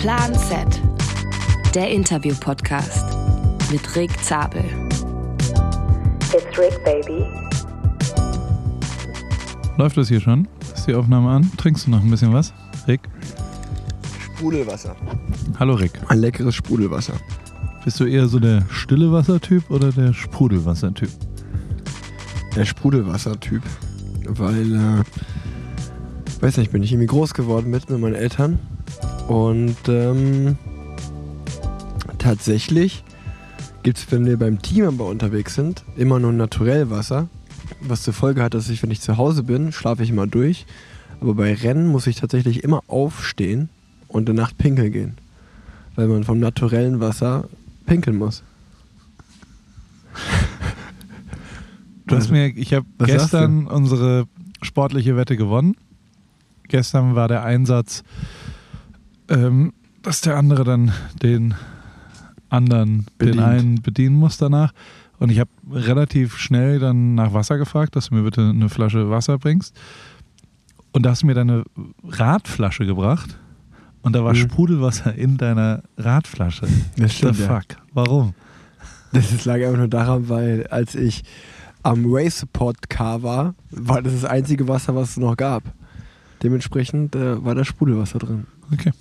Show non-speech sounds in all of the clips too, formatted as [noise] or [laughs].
Plan Z, der Interview-Podcast mit Rick Zabel. It's Rick, baby. Läuft das hier schon? Ist die Aufnahme an? Trinkst du noch ein bisschen was? Rick? Sprudelwasser. Hallo Rick. Ein leckeres Sprudelwasser. Bist du eher so der stille Wassertyp oder der Sprudelwassertyp? Der Sprudelwassertyp. Weil, äh, weiß nicht, bin ich irgendwie groß geworden mit, mit meinen Eltern. Und ähm, tatsächlich gibt es, wenn wir beim Teamabbau unterwegs sind, immer nur naturell Wasser. Was zur Folge hat, dass ich, wenn ich zu Hause bin, schlafe ich immer durch. Aber bei Rennen muss ich tatsächlich immer aufstehen und in der Nacht pinkeln gehen. Weil man vom naturellen Wasser pinkeln muss. Du hast Also, mir, ich habe gestern unsere sportliche Wette gewonnen. Gestern war der Einsatz, ähm, dass der andere dann den anderen, Bedient. den einen bedienen muss danach. Und ich habe relativ schnell dann nach Wasser gefragt, dass du mir bitte eine Flasche Wasser bringst. Und da hast du mir deine Radflasche gebracht. Und da war Mhm. Sprudelwasser in deiner Radflasche. Das The fuck? Warum? Das ist- lag einfach nur daran, weil als ich am Race Support Car war, war das das einzige Wasser, was es noch gab. Dementsprechend äh, war da Sprudelwasser drin. Okay.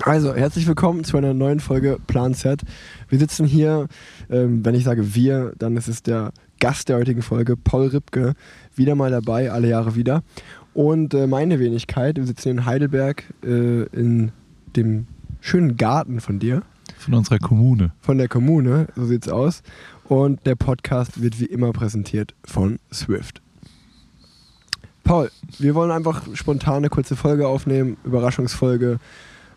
Also, herzlich willkommen zu einer neuen Folge Plan Z. Wir sitzen hier, ähm, wenn ich sage wir, dann ist es der Gast der heutigen Folge, Paul Ripke, wieder mal dabei, alle Jahre wieder. Und äh, meine Wenigkeit, wir sitzen hier in Heidelberg äh, in dem schönen Garten von dir Von unserer Kommune. von der Kommune, so sieht's aus. Und der Podcast wird wie immer präsentiert von Swift. Paul, wir wollen einfach spontan eine kurze Folge aufnehmen, Überraschungsfolge.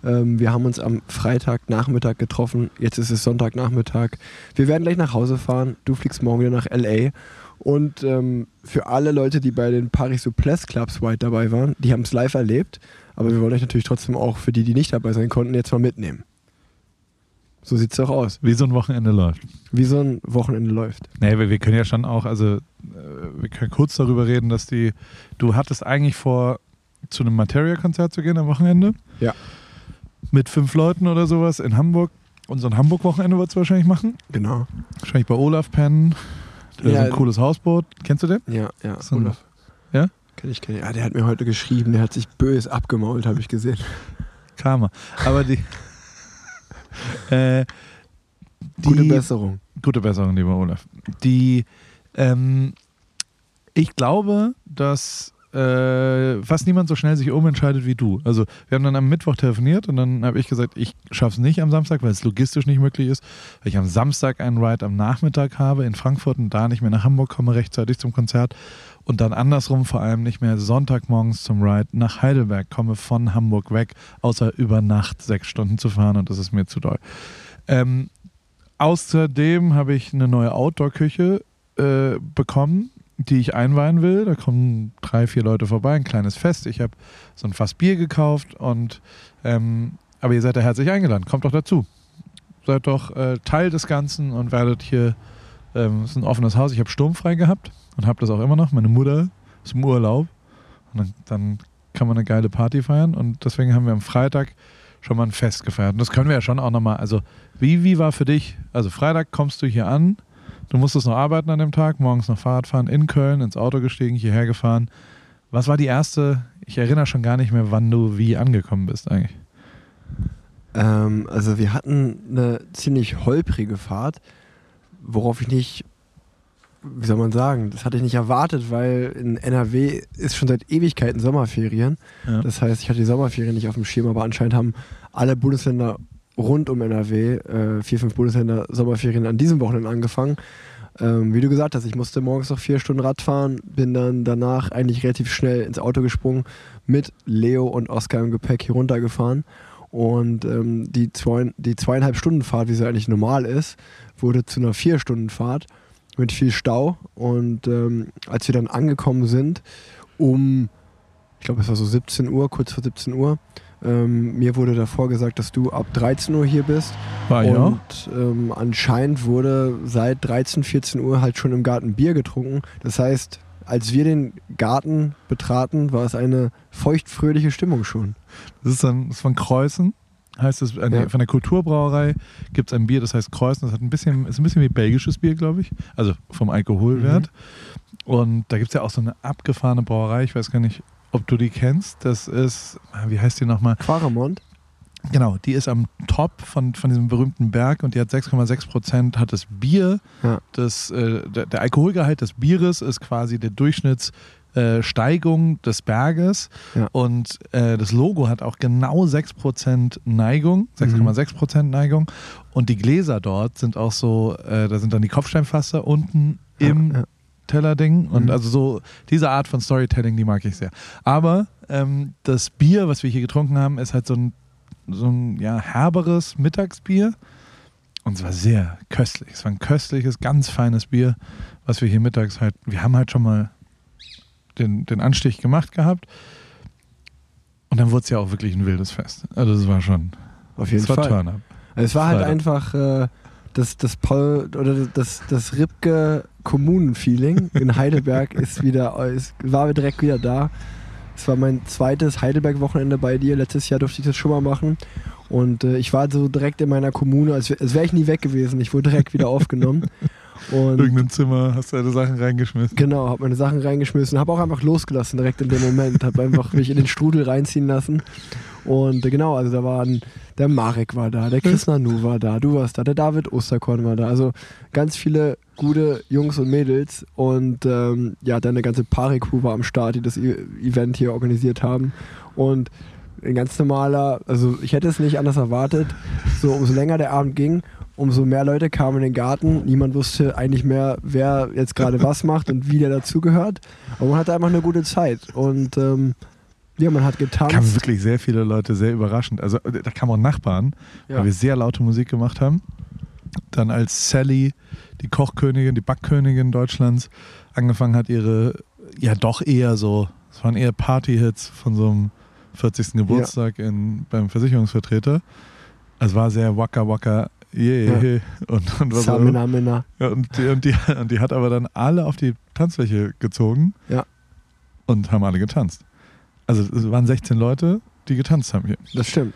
Ähm, wir haben uns am Freitagnachmittag getroffen, jetzt ist es Sonntagnachmittag. Wir werden gleich nach Hause fahren, du fliegst morgen wieder nach LA. Und ähm, für alle Leute, die bei den Paris Souplesse Clubs White dabei waren, die haben es live erlebt. Aber wir wollen euch natürlich trotzdem auch für die, die nicht dabei sein konnten, jetzt mal mitnehmen. So sieht's doch aus Wie so ein Wochenende läuft. wie so ein Wochenende läuft. Nee, wir, wir können ja schon auch, also äh, wir können kurz darüber reden, dass die, du hattest eigentlich vor, zu einem Materia-Konzert zu gehen am Wochenende. Ja. Mit fünf Leuten oder sowas in Hamburg. Und so ein Hamburg-Wochenende würdest du wahrscheinlich machen. Genau. Wahrscheinlich bei Olaf pennen. Der Ja. ein cooles Hausboot. Kennst du den? Ja, ja. So Olaf. Ja? Kenn ich, kenn ich. Ja, der hat mir heute geschrieben, der hat sich bös abgemault, habe ich gesehen. Karma. Aber die. Äh, die Gute Besserung. Gute Besserung, lieber Olaf. Die, ähm, ich glaube, dass äh, fast niemand so schnell sich umentscheidet wie du. Also wir haben dann am Mittwoch telefoniert und dann habe ich gesagt, ich schaffe es nicht am Samstag, weil es logistisch nicht möglich ist, weil ich am Samstag einen Ride am Nachmittag habe in Frankfurt und da nicht mehr nach Hamburg komme rechtzeitig zum Konzert und dann andersrum vor allem nicht mehr Sonntagmorgens zum Ride nach Heidelberg komme von Hamburg weg, außer über Nacht sechs Stunden zu fahren und das ist mir zu doll. Ähm, Außerdem habe ich eine neue Outdoor-Küche äh, bekommen, die ich einweihen will. Da kommen drei, vier Leute vorbei, ein kleines Fest. Ich habe so ein Fass Bier gekauft und ähm, aber ihr seid da herzlich eingeladen. Kommt doch dazu. Seid doch äh, Teil des Ganzen und werdet hier. Ähm, es ist ein offenes Haus. Ich habe sturmfrei gehabt und habe das auch immer noch. Meine Mutter ist im Urlaub und dann, dann kann man eine geile Party feiern und deswegen haben wir am Freitag schon mal ein Fest gefeiert. Und das können wir ja schon auch nochmal. Also, wie, wie war für dich? Also, Freitag kommst du hier an, du musstest noch arbeiten an dem Tag, morgens noch Fahrrad fahren, in Köln, ins Auto gestiegen, hierher gefahren. Was war die erste? Ich erinnere schon gar nicht mehr, wann du wie angekommen bist eigentlich. Ähm, also wir hatten eine ziemlich holprige Fahrt, worauf ich nicht, wie soll man sagen, das hatte ich nicht erwartet, weil in NRW ist schon seit Ewigkeiten Sommerferien. Ja. Das heißt, ich hatte die Sommerferien nicht auf dem Schirm, aber anscheinend haben alle Bundesländer rund um NRW, äh, vier, fünf Bundesländer, Sommerferien an diesem Wochenende angefangen. Ähm, wie du gesagt hast, ich musste morgens noch vier Stunden Rad fahren, bin dann danach eigentlich relativ schnell ins Auto gesprungen, mit Leo und Oskar im Gepäck hier runtergefahren. Und ähm, die, zwei, die zweieinhalb Stunden Fahrt, wie sie eigentlich normal ist, wurde zu einer vier Stunden Fahrt mit viel Stau. Und ähm, als wir dann angekommen sind, um, ich glaube, es war so 17 Uhr, kurz vor 17 Uhr, ähm, mir wurde davor gesagt, dass du ab 13 Uhr hier bist. War ich auch? Und ähm, anscheinend wurde seit 13, 14 Uhr halt schon im Garten Bier getrunken. Das heißt, als wir den Garten betraten, war es eine feuchtfröhliche Stimmung schon. Das ist, dann, das ist von Kreuzen. heißt es, äh, Ja. von der Kulturbrauerei gibt es ein Bier, das heißt Kreuzen. Das hat ein bisschen, ist ein bisschen wie belgisches Bier, glaube ich. Also vom Alkoholwert. Und da gibt es ja auch so eine abgefahrene Brauerei, ich weiß gar nicht, ob du die kennst. Das ist, ah, wie heißt die nochmal? Quaremont. Genau, die ist am Top von, von diesem berühmten Berg und die hat 6,6 Prozent, hat das Bier, Ja. das, äh, der, der Alkoholgehalt des Bieres ist quasi der Durchschnittssteigung äh, des Berges Ja. und äh, das Logo hat auch genau 6 Prozent Neigung, 6,6 Prozent Neigung und die Gläser dort sind auch so, äh, da sind dann die Kopfsteinfasser unten im Ja, ja. Tellerding und Mhm. also so diese Art von Storytelling, die mag ich sehr. Aber ähm, das Bier, was wir hier getrunken haben, ist halt so ein, so ein ja, herberes Mittagsbier und es war sehr köstlich. Es war ein köstliches, ganz feines Bier, was wir hier mittags halt, wir haben halt schon mal den, den Anstich gemacht gehabt und dann wurde es ja auch wirklich ein wildes Fest. Also das war schon, Auf jeden es Fall. Turn-up. Also es war halt Freitag. einfach äh, das, das Paul oder das, das Ripke Kommunen-Feeling in Heidelberg [laughs] ist wieder, ist, war direkt wieder da. Es war mein zweites Heidelberg-Wochenende bei dir. Letztes Jahr durfte ich das schon mal machen. Und äh, ich war so direkt in meiner Kommune, als, als wäre ich nie weg gewesen. Ich wurde direkt wieder [laughs] aufgenommen. Und Irgendein Zimmer, hast du deine Sachen reingeschmissen. Genau, habe meine Sachen reingeschmissen, habe auch einfach losgelassen direkt in dem Moment, habe einfach mich in den Strudel reinziehen lassen und äh, genau, also da waren der Marek war da, der Chris Nanu war da, du warst da, der David Osterkorn war da, also ganz viele gute Jungs und Mädels und ähm, ja, dann eine ganze Pari-Crew war am Start, die das E- Event hier organisiert haben und ein ganz normaler, also ich hätte es nicht anders erwartet, so umso länger der Abend ging, umso mehr Leute kamen in den Garten. Niemand wusste eigentlich mehr, wer jetzt gerade was macht und wie der dazugehört. Aber man hatte einfach eine gute Zeit. Und ähm, ja, man hat kamen getanzt. wirklich sehr viele Leute, sehr überraschend. Also da kamen auch Nachbarn, Ja. weil wir sehr laute Musik gemacht haben. Dann als Sally, die Kochkönigin, die Backkönigin Deutschlands, angefangen hat, ihre, ja doch eher so, es waren eher Party-Hits von so einem 40. Geburtstag in, beim Versicherungsvertreter. Es war sehr waka waka, yeah, und, und, immer. Samina, Mina. Ja, und, die, und, die, und die hat aber dann alle auf die Tanzfläche gezogen Ja. und haben alle getanzt. Also es waren 16 Leute, die getanzt haben hier. Das stimmt.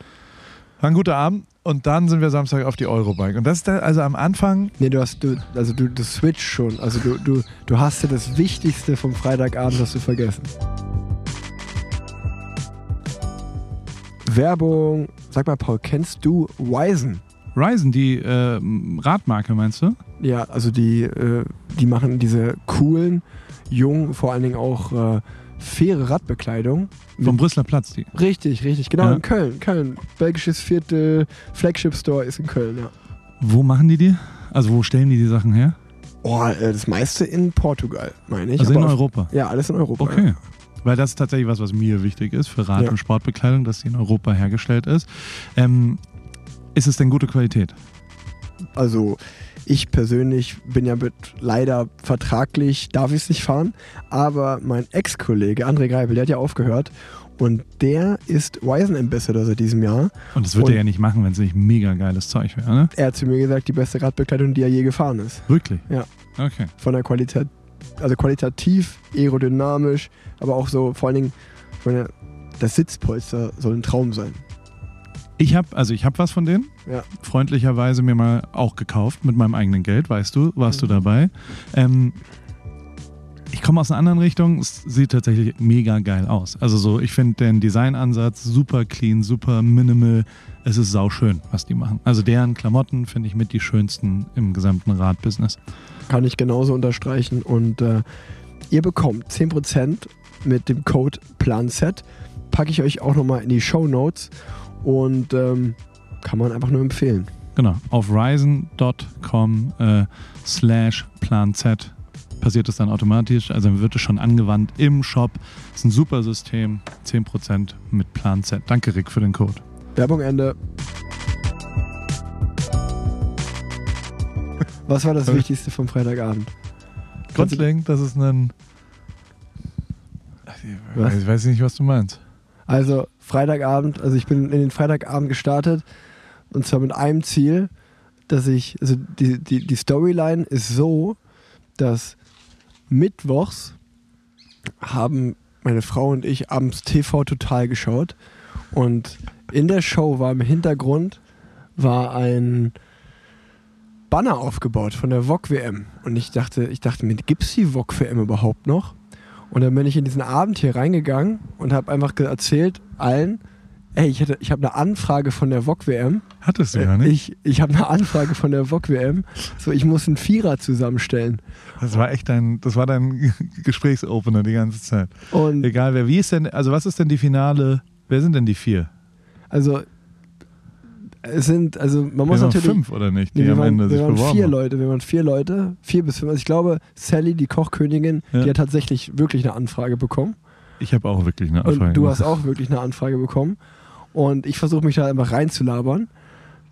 War ein guter Abend und dann sind wir Samstag auf die Eurobike. Und das ist da, also am Anfang, Nee, du hast, du, also du, du switch schon. Also du, du, du hast ja das Wichtigste vom Freitagabend hast du vergessen. Werbung. Sag mal, Paul, kennst du Wisen? Ryzen, die äh, Radmarke, meinst du? Ja, also die, äh, die machen diese coolen, jungen, vor allen Dingen auch äh, faire Radbekleidung. Vom Brüsseler Platz, die. Richtig, richtig, genau, Ja. in Köln. Köln. Belgisches Viertel, Flagship Store ist in Köln, ja. Wo machen die die? Also wo stellen die die Sachen her? Oh, äh, das meiste in Portugal, meine ich. Also in Aber auf- Europa. Ja, alles in Europa. Okay. Weil das ist tatsächlich was, was mir wichtig ist für Rad- Ja. und Sportbekleidung, dass die in Europa hergestellt ist. Ähm, ist es denn gute Qualität? Also ich persönlich bin ja mit, leider vertraglich, darf ich es nicht fahren, aber mein Ex-Kollege André Greipel, der hat ja aufgehört und der ist Wisen Ambassador seit diesem Jahr. Und das würde Und- er ja nicht machen, wenn es nicht mega geiles Zeug wäre, ne? Er hat zu mir gesagt, die beste Radbekleidung, die er je gefahren ist. Wirklich? Ja. Okay. Von der Qualität, also qualitativ, aerodynamisch, aber auch so vor allen Dingen, ich meine, das Sitzpolster soll ein Traum sein. Ich habe also ich habe was von denen. Ja. Freundlicherweise mir mal auch gekauft mit meinem eigenen Geld, weißt du, warst du dabei. Ähm, ich komme aus einer anderen Richtung. Es sieht tatsächlich mega geil aus. Also so, ich finde den Designansatz super clean, super minimal. Es ist sauschön, was die machen. Also deren Klamotten finde ich mit die schönsten im gesamten Radbusiness. Kann ich genauso unterstreichen. Und äh, ihr bekommt 10% mit dem Code PLANZ. Packe ich euch auch nochmal in die Show Notes. Und ähm, kann man einfach nur empfehlen. Genau, auf ryzen.com äh, slash plan Z passiert es dann automatisch. Also wird es schon angewandt im Shop. Ist ein super System. 10% mit Plan Z. Danke, Rick, für den Code. Werbung Ende. Was war das Okay. Wichtigste vom Freitagabend? Grundlegend, das ist ein. Ich weiß nicht, was du meinst. Also Freitagabend, also ich bin in den Freitagabend gestartet und zwar mit einem Ziel, dass ich, also die, die, die Storyline ist so, dass mittwochs haben meine Frau und ich abends TV total geschaut Und in der Show war im Hintergrund war ein Banner aufgebaut von der VOG WM. Und ich dachte, ich dachte mir, gibt es die VOG WM überhaupt noch? Und dann bin ich in diesen Abend hier reingegangen und habe einfach erzählt allen, ey, ich, hätte- ich habe eine Anfrage von der VOG WM. Hattest du ja nicht. Ich, ich habe eine Anfrage von der VOG WM. So, ich muss einen Vierer zusammenstellen. Das war echt dein, das war dein [laughs] Gesprächsopener die ganze Zeit. Und Egal wer, wie ist denn, also was ist denn die Finale, wer sind denn die vier? also es sind, also man Wir muss waren natürlich. fünf oder nicht, die Nee, wir am waren, Ende wir sich waren beworben vier haben. Leute, wir waren vier Leute, vier bis fünf. Also ich glaube, Sally, die Kochkönigin, Ja. die hat tatsächlich wirklich eine Anfrage bekommen. Ich habe auch wirklich eine Anfrage Und du gemacht. hast auch wirklich eine Anfrage bekommen. Und ich versuche mich da einfach reinzulabern.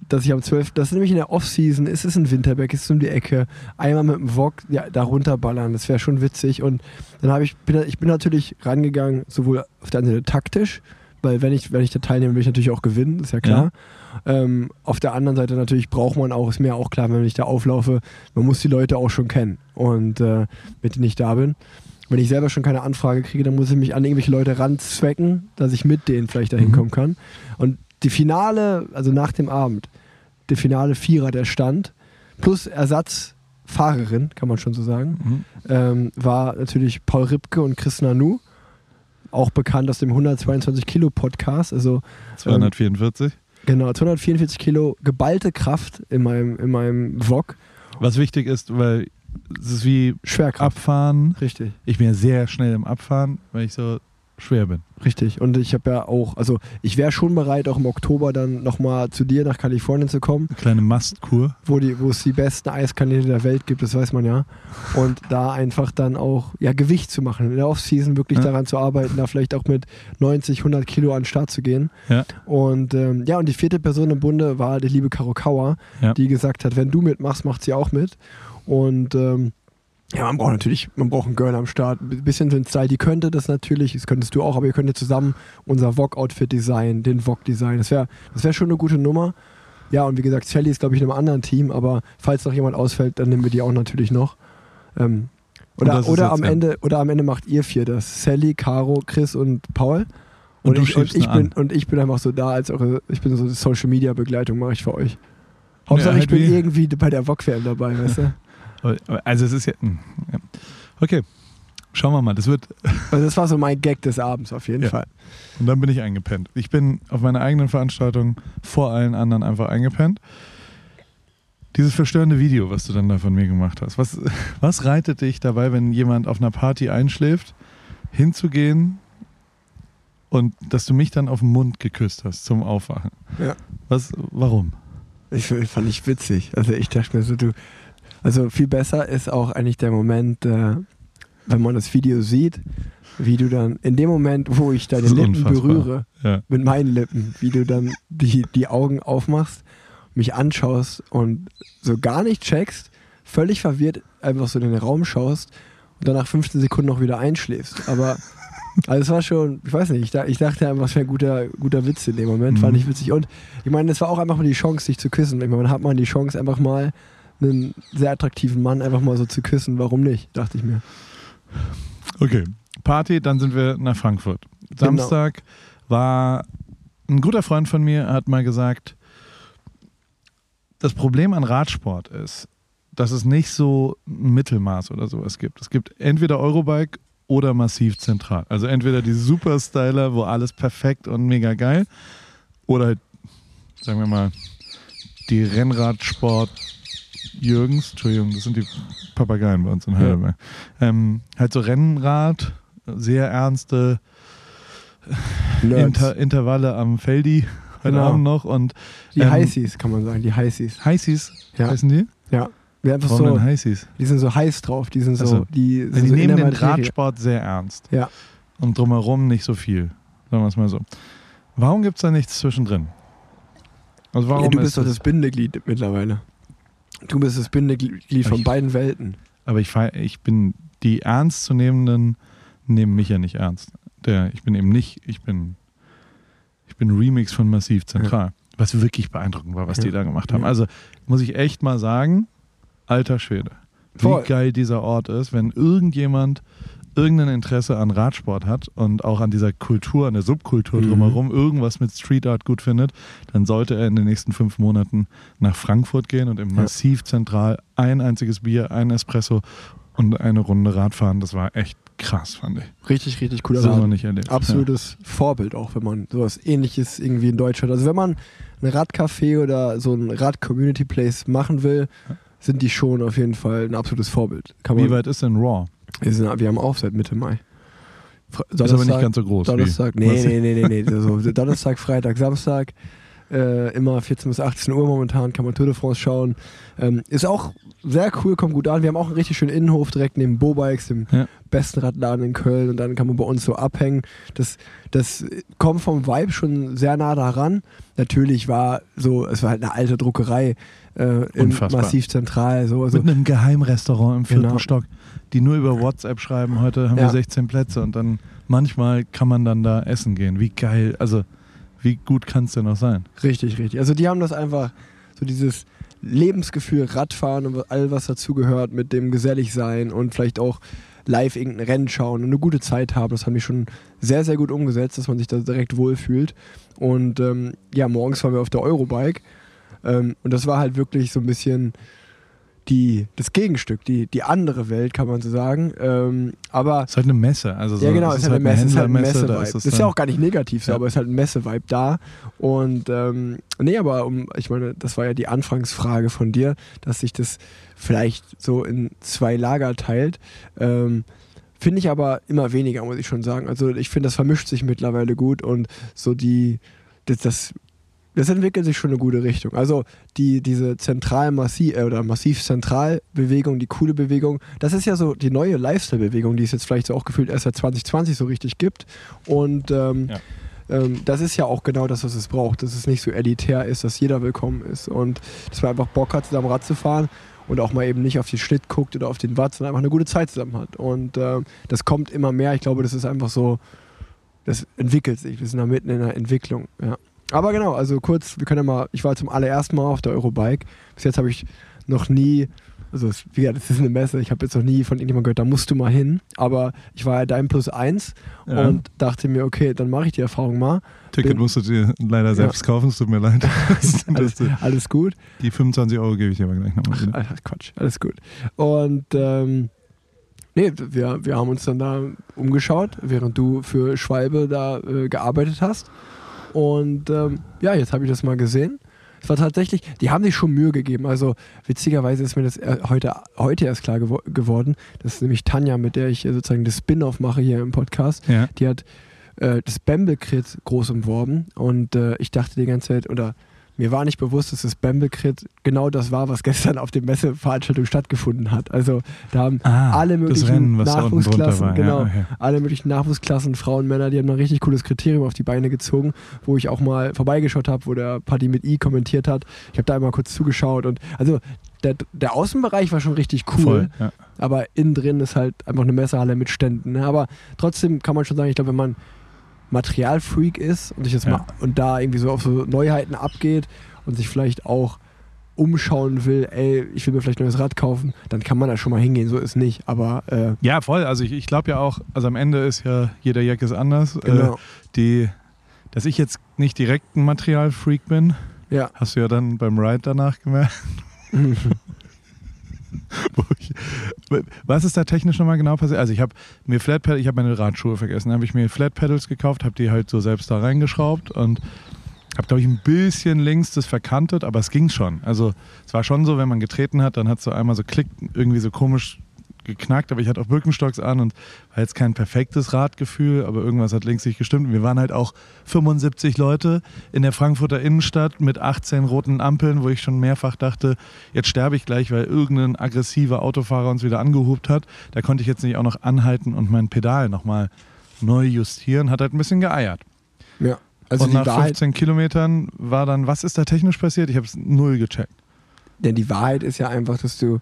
Dass ich am 12. Das ist nämlich in der Off-Season, es ist ein Winterberg, es ist um die Ecke. Einmal mit dem Wok ja, da runterballern, das wäre schon witzig. Und dann habe ich, bin, ich bin natürlich rangegangen, sowohl auf der einen Seite taktisch, weil wenn ich, wenn ich da teilnehme, will ich natürlich auch gewinnen, ist ja klar. Ähm, auf der anderen Seite natürlich braucht man auch, ist mir auch klar, wenn ich da auflaufe, man muss die Leute auch schon kennen. Und äh, mit denen ich da bin. Wenn ich selber schon keine Anfrage kriege, dann muss ich mich an irgendwelche Leute ranzwecken, dass ich mit denen vielleicht dahin Mhm. kommen kann. Und die Finale, also nach dem Abend, der finale Vierer, der stand, plus Ersatzfahrerin, kann man schon so sagen, Mhm. ähm, war natürlich Paul Ripke und Chris Nanu, auch bekannt aus dem 122 Kilo Podcast. Also 244. genau, 244 Kilo geballte Kraft in meinem, in meinem Vlog. Was wichtig ist, weil es ist wie Schwerkraft. Abfahren. Richtig, Ich bin ja sehr schnell im Abfahren, weil ich so schwer bin. richtig. Und ich habe ja auch, also ich wäre schon bereit, auch im Oktober dann nochmal zu dir nach Kalifornien zu kommen. Eine kleine Mastkur. wo, die, wo es die besten Eiskanäle der Welt gibt, das weiß man ja. Und da einfach dann auch ja, Gewicht zu machen, in der Offseason wirklich Ja. daran zu arbeiten, da vielleicht auch mit 90, 100 Kilo an den Start zu gehen. Ja. Und ähm, ja, und die vierte Person im Bunde war die liebe Karo Kauer, Ja. die gesagt hat, wenn du mitmachst, macht sie auch mit. Und ähm, ja, man braucht natürlich, man braucht einen Girl am Start. Ein bisschen den Style, die könnte das natürlich, das könntest du auch, aber ihr könntet zusammen unser Vogue-Outfit designen, den Vogue-Design. Das wäre das wär schon eine gute Nummer. Ja, und wie gesagt, Sally ist, glaube ich, in einem anderen Team, aber falls noch jemand ausfällt, dann nehmen wir die auch natürlich noch. Ähm, Und oder oder, am Ende, oder am Ende macht ihr vier das. Sally, Caro, Chris und Paul. Und du ich, und, ich bin, an. und ich bin einfach so da, als eure, ich bin so Social Media Begleitung, mache ich für euch. Hauptsache, halt ich bin wie- irgendwie bei der VOG-WM dabei, weißt du? [laughs] Also es ist ja. hm, ja. Okay. Schauen wir mal. Das wird. [laughs] Also das war so mein Gag des Abends auf jeden Ja. Fall. Und dann bin ich eingepennt. Ich bin auf meiner eigenen Veranstaltung vor allen anderen einfach eingepennt. Dieses verstörende Video, was du dann da von mir gemacht hast, was, [laughs] was reitet dich dabei, wenn jemand auf einer Party einschläft, hinzugehen und dass du mich dann auf den Mund geküsst hast zum Aufwachen? Ja. Was, warum? Ich fand ich witzig. Also ich dachte mir so, du, also viel besser ist auch eigentlich der Moment, äh, wenn man das Video sieht, wie du dann in dem Moment, wo ich deine Lippen unfassbar. berühre, Ja. mit meinen Lippen, wie du dann die, die Augen aufmachst, mich anschaust und so gar nicht checkst, völlig verwirrt einfach so in den Raum schaust und dann nach 15 Sekunden noch wieder einschläfst. Aber [laughs] also es war schon, ich weiß nicht, ich, da, ich dachte einfach, es wäre ein guter, guter Witz in dem Moment, Mhm. fand ich witzig. Und ich meine, es war auch einfach mal die Chance, sich zu küssen. Ich meine, man hat mal die Chance, einfach mal einen sehr attraktiven Mann einfach mal so zu küssen. Warum nicht, dachte ich mir. Okay. Party, dann sind wir nach Frankfurt. Samstag war ein guter Freund von mir, hat mal gesagt, das Problem an Radsport ist, dass es nicht so ein Mittelmaß oder sowas gibt. Es gibt entweder Eurobike oder massiv zentral. Also entweder die Superstyler, wo alles perfekt und mega geil, oder halt, sagen wir mal, die Rennradsport Jürgens, Entschuldigung, das sind die Papageien bei uns in Heidelberg. Ähm, halt so Rennrad, sehr ernste. Inter Intervalle am Feldi heute Genau. Abend noch und die ähm, Heißis, kann man sagen, die Heißis. Heißis Ja. heißen die? Ja. Wir einfach Warum so, Heißis? die sind so heiß drauf, die sind so, Also, die, Ja, sind die so nehmen den. Radsport sehr ernst. Ja. Und drumherum nicht so viel. Sagen wir es mal so. Warum gibt es da nichts zwischendrin? Also warum Ja, du ist bist doch das Bindeglied mittlerweile. Du bist das Bindeglied von Ich- beiden Welten. Aber ich, ich bin, die Ernstzunehmenden nehmen mich ja nicht ernst. Der, ich bin eben nicht, ich bin, ich bin Remix von Massiv Zentral. Was wirklich beeindruckend war, was Ja. die da gemacht haben. Ja. Also muss ich echt mal sagen, alter Schwede. Wie Voll. geil dieser Ort ist, wenn irgendjemand irgendein Interesse an Radsport hat und auch an dieser Kultur, an der Subkultur Mhm. drumherum, irgendwas mit Street Art gut findet, dann sollte er in den nächsten fünf Monaten nach Frankfurt gehen und im Ja. Massiv zentral ein einziges Bier, ein Espresso und eine Runde Radfahren. Das war echt krass, fand ich. Richtig, richtig cooler So noch Laden. nicht erlebt. Absolutes Vorbild auch, wenn man sowas ähnliches irgendwie in Deutschland. Also wenn man ein Radcafé oder so ein Rad-Community-Place machen will, sind die schon auf jeden Fall ein absolutes Vorbild. Ja. Wie weit ist denn Raw? Wir, sind, wir haben auf seit Mitte Mai. Fre- ist aber nicht ganz so groß. Donnerstag, wie, nee, nee, nee, nee, nee. So, [laughs] Donnerstag, Freitag, Samstag. Äh, immer 14 bis 18 Uhr momentan kann man Tour de France schauen. Ähm, ist auch sehr cool, kommt gut an. Wir haben auch einen richtig schönen Innenhof direkt neben Bobikes, dem Ja. besten Radladen in Köln. Und dann kann man bei uns so abhängen. Das, das kommt vom Vibe schon sehr nah daran. Natürlich war so, es war halt eine alte Druckerei äh, im. Massiv Zentral. So, also, Mit einem Geheimrestaurant im vierten Genau. Stock, die nur über WhatsApp schreiben, heute haben Ja. wir 16 Plätze und dann manchmal kann man dann da essen gehen. Wie geil, also wie gut kann es denn noch sein? Richtig, richtig. Also die haben das einfach, so dieses Lebensgefühl, Radfahren und all was dazugehört mit dem Geselligsein und vielleicht auch live irgendein Rennen schauen und eine gute Zeit haben. Das haben die schon sehr, sehr gut umgesetzt, dass man sich da direkt wohlfühlt. Und ähm, ja, morgens waren wir auf der Eurobike ähm, und das war halt wirklich so ein bisschen die, das Gegenstück, die, die andere Welt, kann man so sagen. Ähm, aber Es ist halt eine Messe. Also so, ja, genau, es ist halt eine Messe, ist halt ein Messe-Vibe. ist Das es ist ja auch gar nicht negativ so, Ja. aber es ist halt ein Messe-Vibe da. Und ähm, nee, aber um, ich meine, das war ja die Anfangsfrage von dir, dass sich das vielleicht so in zwei Lager teilt. Ähm, Finde ich aber immer weniger, muss ich schon sagen. Also ich finde, das vermischt sich mittlerweile gut und so die, das, das, das entwickelt sich schon in eine gute Richtung. Also die, diese zentral-massiv äh, oder massiv-zentral-Bewegung, die coole Bewegung, das ist ja so die neue Lifestyle-Bewegung, die es jetzt vielleicht so auch gefühlt erst seit 2020 so richtig gibt. Und ähm, Ja. ähm, das ist ja auch genau das, was es braucht. Dass es nicht so elitär ist, dass jeder willkommen ist und dass man einfach Bock hat, zusammen Rad zu fahren und auch mal eben nicht auf den Schnitt guckt oder auf den Watt, sondern einfach eine gute Zeit zusammen hat. Und ähm, das kommt immer mehr. Ich glaube, das ist einfach so, das entwickelt sich. Wir sind da mitten in der Entwicklung. Ja. Aber genau, also kurz, wir können ja mal, ich war zum allerersten Mal auf der Eurobike. Bis jetzt habe ich noch nie, also es, wie gesagt, das ist eine Messe, ich habe jetzt noch nie von irgendjemandem gehört, da musst du mal hin. Aber ich war ja dein Plus eins Ja. und dachte mir, okay, dann mache ich die Erfahrung mal. Ticket bin- musst du dir leider selbst kaufen, es tut mir leid. [laughs] Alles, alles gut. die 25 Euro gebe ich dir aber gleich nochmal. Alter, Quatsch, alles gut. Und ähm, nee, wir, wir haben uns dann da umgeschaut, während du für Schwalbe da äh, gearbeitet hast. Und ähm, ja, jetzt habe ich das mal gesehen. Es war tatsächlich, die haben sich schon Mühe gegeben. Also witzigerweise ist mir das heute, heute erst klar gewo geworden. Das ist nämlich Tanja, mit der ich äh, sozusagen das Spin-off mache hier im Podcast. Ja. Die hat äh, das Bamble-Crit groß umworben und äh, ich dachte die ganze Zeit, oder mir war nicht bewusst, dass das Bamble-Crit genau das war, was gestern auf der Messeveranstaltung stattgefunden hat. Also da haben Ah, alle möglichen Rennen, Nachwuchsklassen, war. genau, Ja, okay. alle möglichen Nachwuchsklassen, Frauen, Männer, die haben ein richtig cooles Kriterium auf die Beine gezogen, wo ich auch mal vorbeigeschaut habe, wo der Paddy mit I kommentiert hat. Ich habe da einmal kurz zugeschaut und also der, der Außenbereich war schon richtig cool, Voll, ja. aber innen drin ist halt einfach eine Messehalle mit Ständen. Ne? Aber trotzdem kann man schon sagen, ich glaube, wenn man Materialfreak ist und sich jetzt Ja. mal und da irgendwie so auf so Neuheiten abgeht und sich vielleicht auch umschauen will, ey, ich will mir vielleicht ein neues Rad kaufen, dann kann man da schon mal hingehen, so ist nicht. Aber äh, Ja, voll. Also ich, ich glaube ja auch, also am Ende ist ja jeder Jack ist anders. genau. Äh, die, dass ich jetzt nicht direkt ein Materialfreak bin, Ja. hast du ja dann beim Ride danach gemerkt. [laughs] [laughs] Was ist da technisch nochmal genau passiert? Also ich habe mir Flat ich habe meine Radschuhe vergessen, habe ich mir Flat Pedals gekauft, habe die halt so selbst da reingeschraubt und habe glaube ich ein bisschen links das verkantet, aber es ging schon. Also es war schon so, wenn man getreten hat, dann hat es so einmal so klick irgendwie so komisch geknackt, aber ich hatte auch Birkenstocks an und war jetzt kein perfektes Radgefühl, aber irgendwas hat links nicht gestimmt. Und wir waren halt auch 75 Leute in der Frankfurter Innenstadt mit 18 roten Ampeln, wo ich schon mehrfach dachte, jetzt sterbe ich gleich, weil irgendein aggressiver Autofahrer uns wieder angehupt hat. Da konnte ich jetzt nicht auch noch anhalten und mein Pedal nochmal neu justieren, hat halt ein bisschen geeiert. ja. Also und nach Wahrheit, 15 Kilometern war dann, was ist da technisch passiert? Ich habe es null gecheckt. denn die Wahrheit ist ja einfach, dass du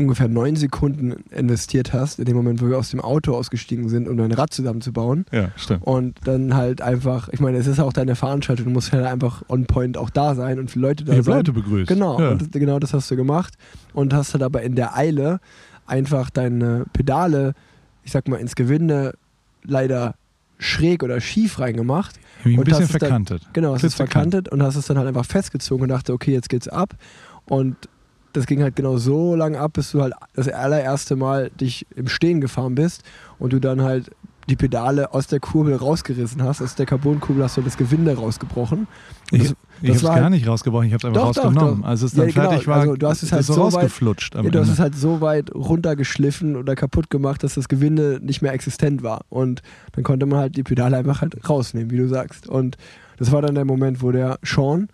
ungefähr neun Sekunden investiert hast, in dem Moment, wo wir aus dem Auto ausgestiegen sind, um dein Rad zusammenzubauen. Ja, stimmt. Und dann halt einfach, ich meine, es ist auch deine Veranstaltung, du musst halt einfach on point auch da sein und viele Leute da Ich sein. Leute begrüßt. Genau, Ja. und genau das hast du gemacht und hast halt aber in der Eile einfach deine Pedale ich sag mal, ins Gewinde leider schräg oder schief reingemacht. Ein Und bisschen das ist dann- verkantet. Genau, hast es verkantet und hast es dann halt einfach festgezogen und dachte, okay, jetzt geht's ab. Und das ging halt genau so lang ab, bis du halt das allererste Mal dich im Stehen gefahren bist und du dann halt die Pedale aus der Kurbel rausgerissen hast. Aus der Carbonkurbel hast du das Gewinde rausgebrochen. Ich, das, ich das habe es war gar nicht rausgebrochen, ich habe es einfach Doch, doch, rausgenommen. doch. Als es Ja, dann genau. fertig war, Also, du hast es ist halt so weit- rausgeflutscht am ja, du hast Ende. es halt so weit runtergeschliffen oder kaputt gemacht, dass das Gewinde nicht mehr existent war. Und dann konnte man halt die Pedale einfach halt rausnehmen, wie du sagst. Und das war dann der Moment, wo der Sean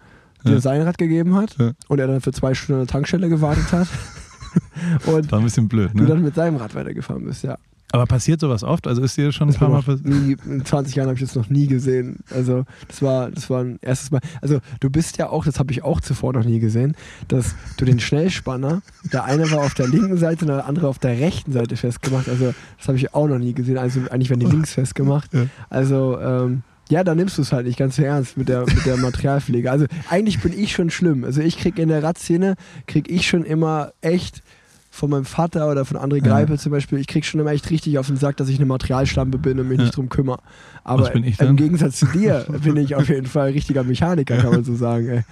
dir Ja. sein Rad gegeben hat Ja. und er dann für zwei Stunden an der Tankstelle gewartet hat. [laughs] und War ein bisschen blöd, du ne? dann mit seinem Rad weitergefahren bist, ja. Aber passiert sowas oft? Also ist dir schon ein Das paar Mal passiert? in 20 Jahren habe ich das noch nie gesehen. Also das war, das war ein erstes Mal. Also du bist ja auch, das habe ich auch zuvor noch nie gesehen, dass du den Schnellspanner, der eine war auf der linken Seite und der andere auf der rechten Seite festgemacht. Also das habe ich auch noch nie gesehen. Also eigentlich werden die [laughs] links festgemacht. Also ähm, ja, da nimmst du es halt nicht ganz so ernst mit der, mit der Materialpflege. Also eigentlich bin ich schon schlimm. Also ich krieg in der Radszene, krieg ich schon immer echt von meinem Vater oder von André Ja. Greipel zum Beispiel, ich krieg schon immer echt richtig auf den Sack, dass ich eine Materialschlampe bin und mich Ja. nicht drum kümmere. Aber Was bin ich im? Gegensatz zu dir [laughs] bin ich auf jeden Fall richtiger Mechaniker, kann man so sagen. Ey.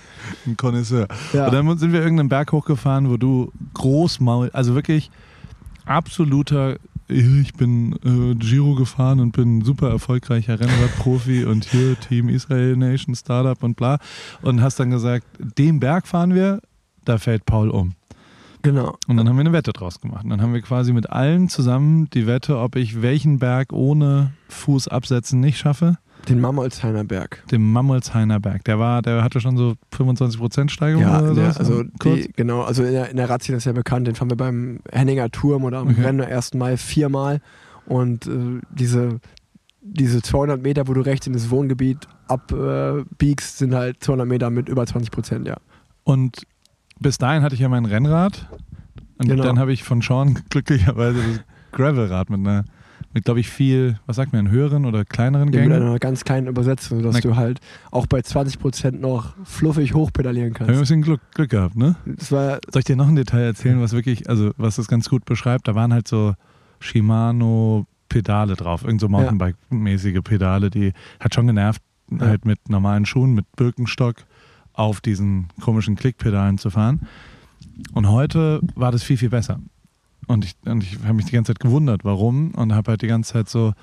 Ein Connoisseur. Ja. Und dann sind wir irgendeinen Berg hochgefahren, wo du Großmaul, also wirklich absoluter, ich bin äh, Giro gefahren und bin super erfolgreicher Rennradprofi [laughs] und hier Team Israel Nation Startup und bla. Und hast dann gesagt, den Berg fahren wir, da fällt Paul um. Genau. Und dann haben wir eine Wette draus gemacht. Und dann haben wir quasi mit allen zusammen die Wette, ob ich welchen Berg ohne Fuß absetzen nicht schaffe. Den Mammolzheiner Berg. Den Mammolshainer Berg. Der war, der hatte schon so 25% Steigerung Ja, oder der, so. also kurz. die, genau, also in der, in der Radszene ist ja bekannt, den fahren wir beim Henninger Turm oder am Okay. Rennen am 1. Mai viermal und äh, diese, diese 200 Meter, wo du rechts in das Wohngebiet abbiegst, sind halt 200 Meter mit über 20 Prozent, ja. Und bis dahin hatte ich ja mein Rennrad. Und Genau. dann habe ich von Sean [laughs] glücklicherweise das Gravelrad mit einer, mit glaube ich viel, was sagt man, höheren oder kleineren Ja, mit Gängen. einer ganz kleinen Übersetzung, sodass Na- du halt auch bei 20 Prozent noch fluffig hochpedalieren Habe ich ein kannst. bisschen Glück, Glück gehabt, ne? Das war, Soll ich dir noch ein Detail erzählen, was wirklich, also was das ganz gut beschreibt? Da waren halt so Shimano Pedale drauf, irgend so Mountainbike-mäßige Pedale, die hat schon genervt, Ja. halt mit normalen Schuhen, mit Birkenstock auf diesen komischen Klickpedalen zu fahren. Und heute war das viel, viel besser. Und ich, und ich habe mich die ganze Zeit gewundert, warum. Und habe halt die ganze Zeit so,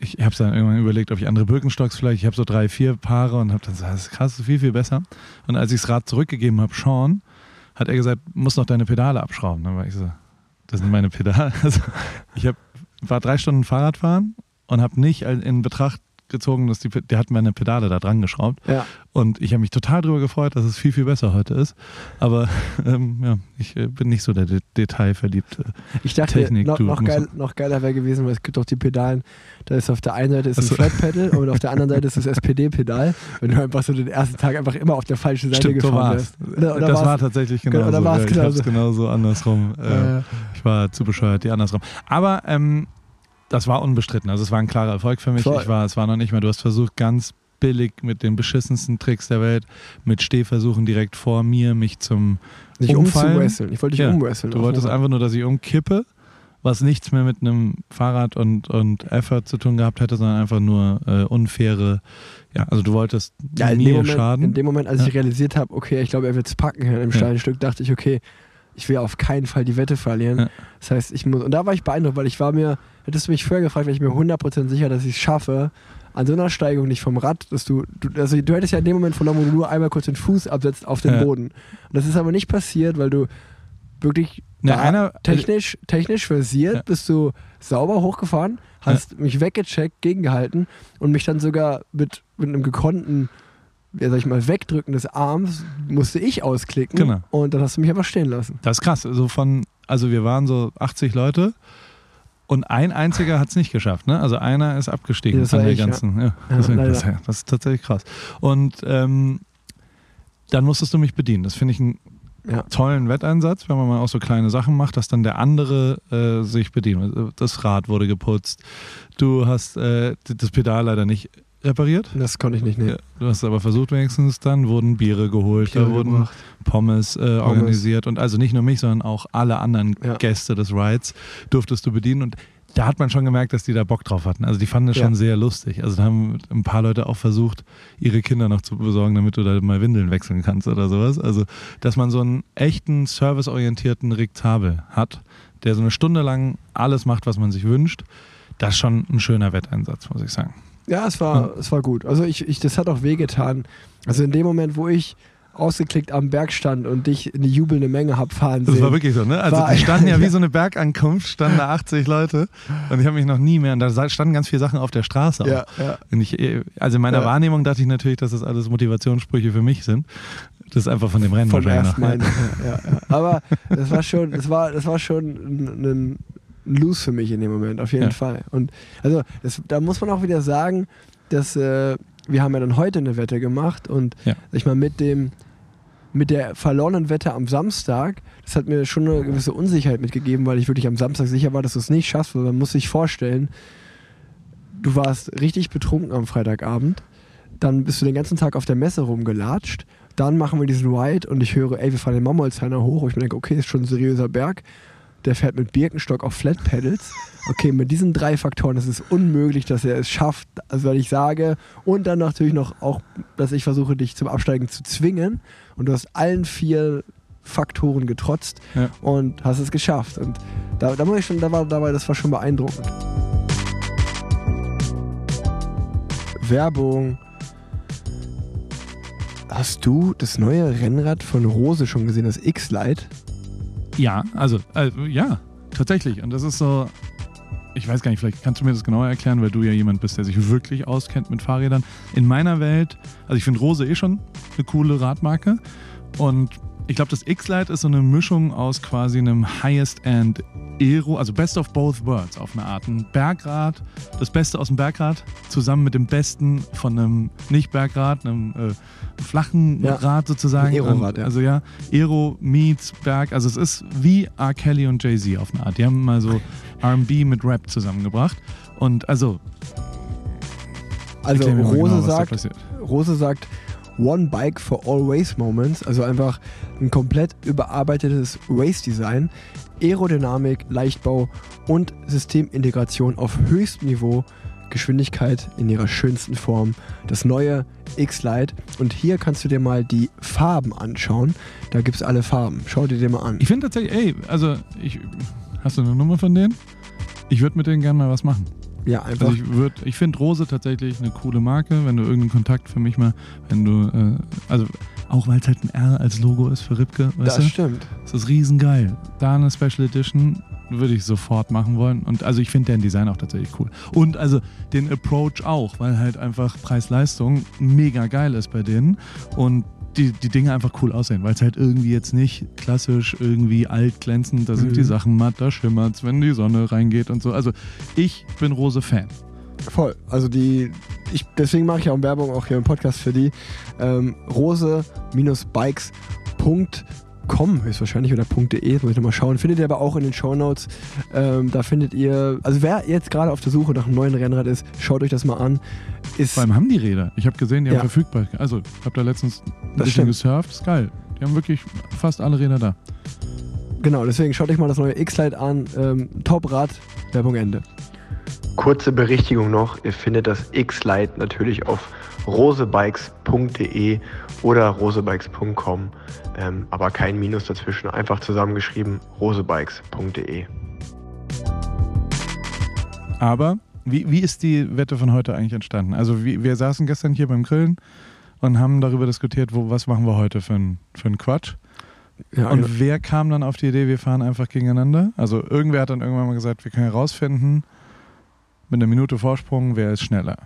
ich habe dann irgendwann überlegt, ob ich andere Birkenstocks vielleicht, ich habe so drei, vier Paare und habe dann gesagt, das ist krass, viel, viel besser. Und als ich das Rad zurückgegeben habe, Sean, hat er gesagt, muss noch deine Pedale abschrauben. Dann war ich so, das sind meine Pedale. [laughs] Also ich hab, war drei Stunden Fahrradfahren und habe nicht in Betracht gezogen, dass die, der hat meine Pedale da dran geschraubt. ja, Und ich habe mich total darüber gefreut, dass es viel, viel besser heute ist. Aber [laughs] ähm, ja, ich äh, bin nicht so der De Detailverliebte. ich dachte, Technik, noch, noch, geil, noch geiler wäre gewesen, weil es gibt doch die Pedalen, da ist auf der einen Seite ist ein so. Flat-Pedal [laughs] und auf der anderen Seite ist das SPD-Pedal, wenn du einfach so den ersten Tag einfach immer auf der falschen Seite Stimmt, so gefahren war wärst. es. Oder, oder das war tatsächlich Genau, oder war's ja, ich habe es genauso? andersrum. Äh, äh, Ich war zu bescheuert, die andersrum. Aber ähm, das war unbestritten. Also es war ein klarer Erfolg für mich. Voll. Ich war, es war noch nicht mehr. Du hast versucht, ganz billig mit den beschissensten Tricks der Welt, mit Stehversuchen direkt vor mir, mich zum nicht umfallen. umzuwresteln. Ich wollte dich Ja, umwresteln. Du wolltest Rad. einfach nur, dass ich umkippe, was nichts mehr mit einem Fahrrad und, und Effort zu tun gehabt hätte, sondern einfach nur äh, unfaire, ja, also du wolltest ja, mir Moment, schaden. in dem Moment, als Ja. ich realisiert habe, okay, ich glaube, er wird es packen hier im Ja. steilen Stück, dachte ich, okay, ich will auf keinen Fall die Wette verlieren. Ja. Das heißt, ich muss, und da war ich beeindruckt, weil ich war mir, hättest du mich vorher gefragt, wäre ich mir 100% sicher, dass ich es schaffe, an so einer Steigung nicht vom Rad, dass du, du, also du hättest ja in dem Moment verloren, wo du nur einmal kurz den Fuß absetzt auf den Ja. Boden. Und das ist aber nicht passiert, weil du wirklich da einer- technisch, technisch versiert Ja. bist du sauber hochgefahren, hast mich weggecheckt, gegengehalten und mich dann sogar mit, mit einem gekonnten, ja, sag ich mal, Wegdrücken des Arms musste ich ausklicken Genau. und dann hast du mich einfach stehen lassen. Das ist krass. Also von, also wir waren so 80 Leute und ein einziger hat es nicht geschafft. Ne? Also einer ist abgestiegen das von der ich, ganzen. Ja. Ja, deswegen, das, das ist tatsächlich krass. Und ähm, dann musstest du mich bedienen. Das finde ich einen tollen Wetteinsatz, wenn man mal auch so kleine Sachen macht, dass dann der andere äh, sich bedient. Das Rad wurde geputzt. Du hast äh, das Pedal leider nicht repariert. Das konnte ich nicht nehmen. Ja, du hast aber versucht wenigstens, dann wurden Biere geholt, da Biere wurden gebracht. Pommes, äh, organisiert und also nicht nur mich, sondern auch alle anderen Ja. Gäste des Rides durftest du bedienen und da hat man schon gemerkt, dass die da Bock drauf hatten. Also die fanden es Ja. schon sehr lustig. Also da haben ein paar Leute auch versucht, ihre Kinder noch zu besorgen, damit du da mal Windeln wechseln kannst oder sowas. Also, dass man so einen echten serviceorientierten Rick Zabel hat, der so eine Stunde lang alles macht, was man sich wünscht, das ist schon ein schöner Wetteinsatz, muss ich sagen. Ja, es war, es war gut. Also ich, ich, das hat auch wehgetan. Also in dem Moment, wo ich ausgeklickt am Berg stand und dich in die jubelnde Menge hab fahren Das sehen. war wirklich so, ne? Also die standen ja [laughs] wie so eine Bergankunft, standen da 80 Leute und ich habe mich noch nie mehr, und da standen ganz viele Sachen auf der Straße ja, ja. Ich, also in meiner Ja. Wahrnehmung dachte ich natürlich, dass das alles Motivationssprüche für mich sind. Das ist einfach von dem Rennen Vom wahrscheinlich ersten ja, ja. Aber das war schon, das war, das war schon ein, ein Lose für mich in dem Moment, auf jeden Ja. Fall. Und also das, da muss man auch wieder sagen, dass äh, wir haben ja dann heute eine Wette gemacht und Ja. ich mal mit dem mit der verlorenen Wette am Samstag, das hat mir schon eine gewisse Unsicherheit mitgegeben, weil ich wirklich am Samstag sicher war, dass du es nicht schaffst, weil man muss sich vorstellen, du warst richtig betrunken am Freitagabend, dann bist du den ganzen Tag auf der Messe rumgelatscht, dann machen wir diesen Ride und ich höre, ey, wir fahren den Mammolzheiner hoch und ich mir denke, okay, ist schon ein seriöser Berg, der fährt mit Birkenstock auf Flat Pedals. Okay, mit diesen drei Faktoren ist es unmöglich, dass er es schafft, also weil ich sage, und dann natürlich noch auch, dass ich versuche, dich zum Absteigen zu zwingen und du hast allen vier Faktoren getrotzt Ja. und hast es geschafft. Und da, da muss ich schon, da war dabei, das war schon beeindruckend. Werbung. Hast du das neue Rennrad von Rose schon gesehen, das X-Lite? Ja, also, äh, ja, tatsächlich. Und das ist so, ich weiß gar nicht, vielleicht kannst du mir das genauer erklären, weil du ja jemand bist, der sich wirklich auskennt mit Fahrrädern. In meiner Welt, also ich finde Rose eh schon eine coole Radmarke. Und ich glaube, das X-Lite ist so eine Mischung aus quasi einem Highest-End Aero, also Best of Both Worlds auf eine Art. Ein Bergrad, das Beste aus dem Bergrad, zusammen mit dem Besten von einem Nicht-Bergrad, einem äh, flachen Ja. Rad sozusagen. Ein Aerorad, ja. Also ja, Aero meets Berg. Also es ist wie R. Kelly und Jay-Z auf eine Art. Die haben mal so R&B mit Rap zusammengebracht. Und also, Also Rose genau, sagt. Rose sagt One Bike for All Race Moments, also einfach ein komplett überarbeitetes Race-Design, Aerodynamik, Leichtbau und Systemintegration auf höchstem Niveau, Geschwindigkeit in ihrer schönsten Form, das neue X-Lite. Und hier kannst du dir mal die Farben anschauen. Da gibt es alle Farben. Schau dir die mal an. Ich finde tatsächlich, ey, also ich, hast du eine Nummer von denen? Ich würde mit denen gerne mal was machen. Ja, einfach. Also ich würde, ich finde Rose tatsächlich eine coole Marke, wenn du irgendeinen Kontakt für mich mal, wenn du, äh, also auch weil es halt ein R als Logo ist für Ripke, weißt das du? stimmt. Das ist riesengeil. Da eine Special Edition würde ich sofort machen wollen. Und also ich finde deren Design auch tatsächlich cool. Und also den Approach auch, weil halt einfach Preis-Leistung mega geil ist bei denen. Und die, die Dinge einfach cool aussehen, weil es halt irgendwie jetzt nicht klassisch irgendwie alt glänzend, da sind Mhm. die Sachen matt, da schimmert's, wenn die Sonne reingeht und so. Also ich bin Rose-Fan. Voll. Also die, ich, deswegen mache ich auch Werbung auch hier im Podcast für die. Ähm, rose-bikes.com höchstwahrscheinlich oder .de, muss ich nochmal schauen. Findet ihr aber auch in den Shownotes. Ähm, da findet ihr, also wer jetzt gerade auf der Suche nach einem neuen Rennrad ist, schaut euch das mal an. Ist, Vor allem haben die Räder. Ich habe gesehen, die Ja. haben verfügbar. Also ich habe da letztens ein Das bisschen stimmt. gesurft. Ist geil. Die haben wirklich fast alle Räder da. genau, deswegen schaut euch mal das neue X-Lite an. Ähm, Top-Rad, Werbung Ende. Kurze Berichtigung noch, ihr findet das X-Lite natürlich auf rosebikes.de oder rosebikes.com, ähm, aber kein Minus dazwischen, einfach zusammengeschrieben rosebikes.de. Aber wie, wie ist die Wette von heute eigentlich entstanden? Also wie, wir saßen gestern hier beim Grillen und haben darüber diskutiert, wo, was machen wir heute für einen für Quatsch. Ja, Und genau. wer kam dann auf die Idee, wir fahren einfach gegeneinander? Also irgendwer hat dann irgendwann mal gesagt, wir können herausfinden, mit einer Minute Vorsprung, wer ist schneller.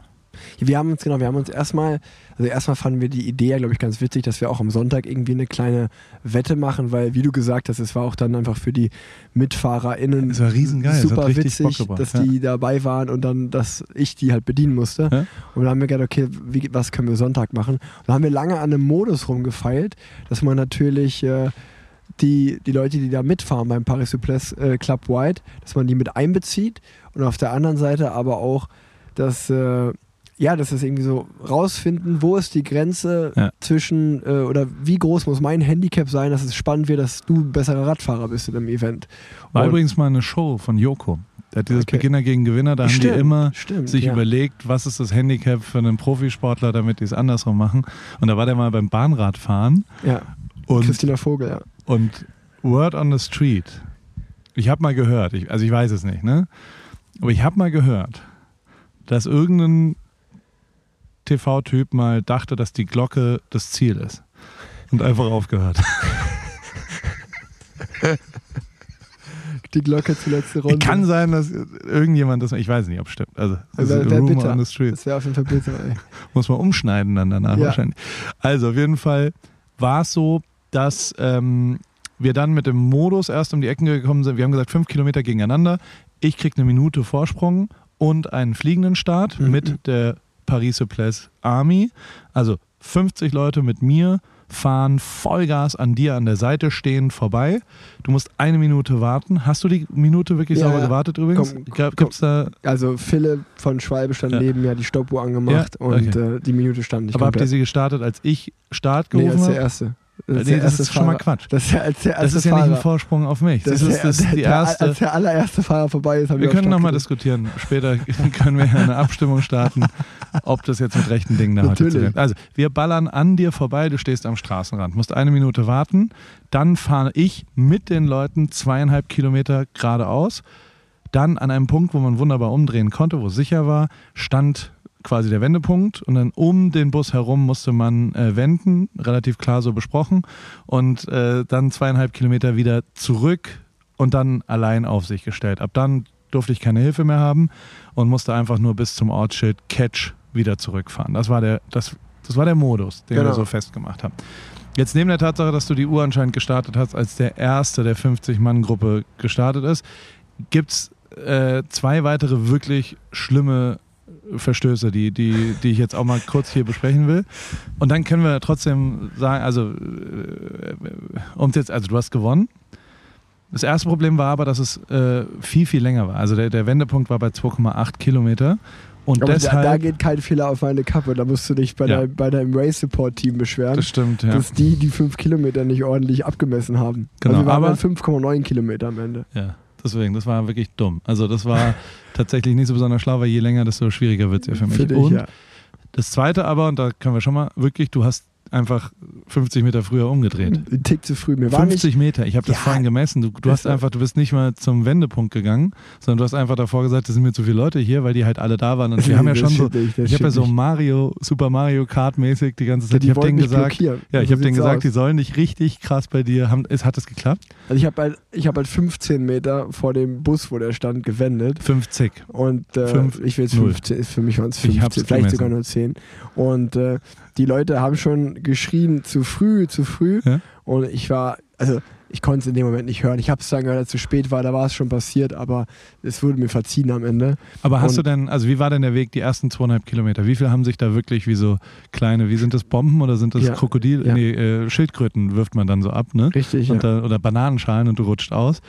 Wir haben uns, genau, wir haben uns erstmal, also erstmal fanden wir die Idee ja, glaube ich, ganz witzig, dass wir auch am Sonntag irgendwie eine kleine Wette machen, weil, wie du gesagt hast, es war auch dann einfach für die MitfahrerInnen Es war riesengeil, super witzig, gebracht, dass ja. die dabei waren und dann, dass ich die halt bedienen musste. Ja. Und dann haben wir gedacht, okay, wie, was können wir Sonntag machen? Und dann haben wir lange an einem Modus rumgefeilt, dass man natürlich äh, die, die Leute, die da mitfahren beim Paris Souplesse äh, Club White, dass man die mit einbezieht und auf der anderen Seite aber auch, dass äh, ja, das ist irgendwie so rausfinden, wo ist die Grenze Ja. zwischen äh, oder wie groß muss mein Handicap sein, dass es spannend wird, dass du ein besserer Radfahrer bist in einem Event. War Und- übrigens mal eine Show von Joko. Der hat dieses Okay. Beginner gegen Gewinner, da haben Stimmt, die immer stimmt, sich ja. überlegt, was ist das Handicap für einen Profisportler, damit die es andersrum machen. Und da war der mal beim Bahnradfahren Ja, und, Christina Vogel, ja. Und Word on the Street. Ich habe mal gehört, ich, also ich weiß es nicht, ne? Aber ich habe mal gehört, dass irgendein TV-Typ mal dachte, dass die Glocke das Ziel ist. Und einfach aufgehört. Die Glocke zur letzten Runde. Kann sein, dass irgendjemand das. Ich weiß nicht, ob es stimmt. Also, das Wäre ist wär Rumor bitter. on the street. Das wäre auf jeden Fall bitter, ey. Muss man umschneiden dann danach Ja. wahrscheinlich. Also, auf jeden Fall war es so, dass ähm, wir dann mit dem Modus erst um die Ecken gekommen sind. Wir haben gesagt, fünf Kilometer gegeneinander. Ich krieg eine Minute Vorsprung und einen fliegenden Start Mhm. mit der Paris Place Army. Also 50 Leute mit mir fahren Vollgas an dir an der Seite stehen vorbei. Du musst eine Minute warten. Hast du die Minute wirklich Ja, sauber ja. gewartet übrigens? Komm, Gibt's da Also Philipp von Schwalbe stand Ja. neben mir, die Stoppuhr angemacht Ja, und okay. äh, die Minute stand nicht aber habt ihr komplett. sie gestartet, als ich Start Nee, gerufen als der habe? Erste. Nee, der das ist schon mal. Quatsch. Das ist, der- als der Das ist ja nicht ein Vorsprung auf mich. Das, Das ist, der- das ist der- die erste. Als der allererste Fahrer vorbei ist, haben Wir wir können nochmal diskutieren. Später [laughs] können wir eine Abstimmung starten, ob das jetzt mit rechten Dingen da heute zu. Also, wir ballern an dir vorbei, du stehst am Straßenrand, musst eine Minute warten, dann fahre ich mit den Leuten zweieinhalb Kilometer geradeaus. Dann an einem Punkt, wo man wunderbar umdrehen konnte, wo es sicher war, stand quasi der Wendepunkt und dann um den Bus herum musste man äh, wenden, relativ klar so besprochen und äh, dann zweieinhalb Kilometer wieder zurück und dann allein auf sich gestellt. Ab dann durfte ich keine Hilfe mehr haben und musste einfach nur bis zum Ortsschild Catch wieder zurückfahren. Das war der, das, das war der Modus, den wir Genau. so festgemacht haben. Jetzt neben der Tatsache, dass du die Uhr anscheinend gestartet hast, als der erste der 50-Mann-Gruppe gestartet ist, gibt es äh, zwei weitere wirklich schlimme Verstöße, die, die, die ich jetzt auch mal kurz hier besprechen will. Und dann können wir trotzdem sagen, also, äh, um jetzt, also du hast gewonnen. Das erste Problem war aber, dass es äh, viel, viel länger war. Also der, der Wendepunkt war bei 2,8 Kilometer. Und Aber da, deshalb. da geht kein Fehler auf meine Kappe. Da musst du dich bei, Ja. deinem, bei deinem Race Support Team beschweren, das stimmt, ja. dass die die fünf Kilometer nicht ordentlich abgemessen haben. Genau, also wir waren aber- dann 5,9 Kilometer am Ende. Ja, deswegen, das war wirklich dumm. Also das war [laughs] tatsächlich nicht so besonders schlau, weil je länger, desto schwieriger wird es ja für mich. Finde ich, und ja. das zweite aber, und da können wir schon mal, wirklich, du hast einfach 50 Meter früher umgedreht. Ein Tick zu früh. Mir war nicht, 50 Meter, ich habe das Ja, vorhin gemessen. Du, du hast einfach, du bist nicht mal zum Wendepunkt gegangen, sondern du hast einfach davor gesagt, es sind mir zu viele Leute hier, weil die halt alle da waren. Und wir [laughs] haben ja schon so, das ich habe ja so. Mario, Super Mario Kart mäßig die ganze Ja, Zeit. die ich habe denen gesagt, blockieren. ja, ich So habe denen gesagt, die sollen nicht richtig krass bei dir haben. Ist, hat das geklappt? Also ich habe halt, ich hab halt 15 Meter vor dem Bus, wo der stand, gewendet. 50. Und äh, Fünf, ich will jetzt null. 15, ist für mich waren es Ich 15, hab's vielleicht gemessen. sogar nur 10. Und äh, die Leute haben schon geschrien, zu früh, zu früh. Ja. Und ich war, also ich konnte es in dem Moment nicht hören. Ich habe es dann gehört, als es zu spät war, da war es schon passiert, aber es wurde mir verziehen am Ende. Aber hast Und- du denn, also wie war denn der Weg, die ersten zweieinhalb Kilometer? Wie viel haben sich da wirklich wie so kleine, wie sind das Bomben oder sind das Ja. Krokodil, Ja. nee, äh, Schildkröten wirft man dann so ab, ne? Richtig, Und ja. da, oder Bananenschalen und du rutscht aus.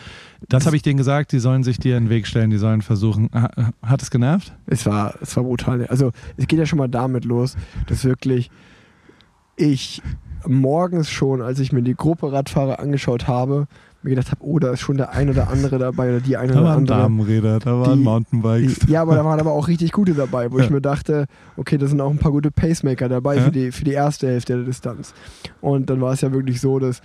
Das habe ich denen gesagt, die sollen sich dir in den Weg stellen, die sollen versuchen. Ha- Hat es genervt? Es war, es war brutal. Also es geht ja schon mal damit los, dass wirklich ich morgens schon, als ich mir die Gruppe Radfahrer angeschaut habe, mir gedacht habe, oh, da ist schon der ein oder andere dabei oder die eine Da oder waren andere. Damenräder, da waren Die- Mountainbikes. Ja, aber da waren aber auch richtig gute dabei, wo Ja. ich mir dachte, okay, da sind auch ein paar gute Pacemaker dabei Ja. für, die, für die erste Hälfte der Distanz. Und dann war es ja wirklich so, dass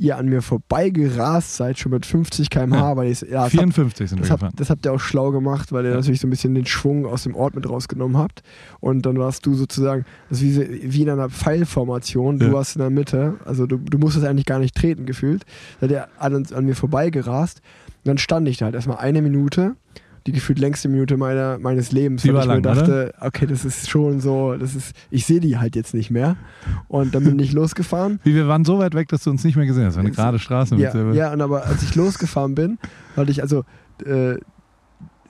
ihr an mir vorbeigerast seid, schon mit 50 km/h, Ja. weil ich, ja, das hab, 54 sind wir das, hab, gefahren. das habt ihr auch schlau gemacht, weil ihr Ja. natürlich so ein bisschen den Schwung aus dem Ort mit rausgenommen habt. Und dann warst du sozusagen, ist wie, wie in einer Pfeilformation, du warst in der Mitte, also du, du musstest eigentlich gar nicht treten gefühlt. Da hat er an, uns- an mir vorbeigerast. Und dann stand ich da halt erstmal eine Minute, die gefühlt längste Minute meiner, meines Lebens, weil war ich mir lang, dachte, okay, das ist schon so, das ist, ich sehe die halt jetzt nicht mehr. Und dann bin ich [laughs] losgefahren. Wie, wir waren so weit weg, dass du uns nicht mehr gesehen hast. Eine Es- gerade Straße mit Ja, sehr- ja, und aber als ich losgefahren bin, hatte ich also äh,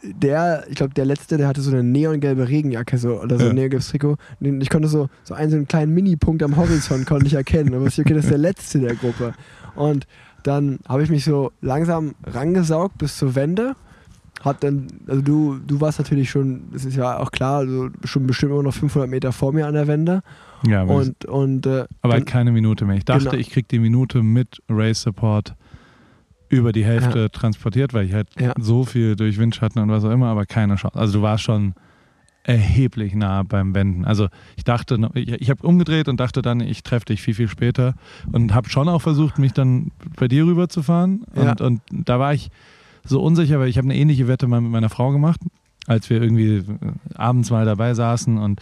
der, ich glaube, der letzte, der hatte so eine neongelbe Regenjacke so, oder so Ja. ein neongelbes Trikot. Und ich konnte so, so einen, so einen kleinen Mini-Punkt am Horizont konnte ich erkennen. Aber ich, okay, das ist der letzte der Gruppe. Und dann habe ich mich so langsam rangesaugt bis zur Wende. Hab dann, also du, du warst natürlich schon, das ist ja auch klar, also schon bestimmt immer noch 500 Meter vor mir an der Wende. Ja, aber, Und, und äh, aber dann- keine Minute mehr. Ich dachte, Genau. ich krieg die Minute mit Race Support über die Hälfte transportiert, weil ich halt Ja. so viel durch Windschatten und was auch immer, aber keine Chance. Also du warst schon erheblich nah beim Wenden. Also ich dachte, ich, ich habe umgedreht und dachte dann, ich treffe dich viel, viel später und habe schon auch versucht, mich dann bei dir rüber zu fahren. Ja. Und, und da war ich so unsicher, weil ich habe eine ähnliche Wette mal mit meiner Frau gemacht, als wir irgendwie äh, abends mal dabei saßen und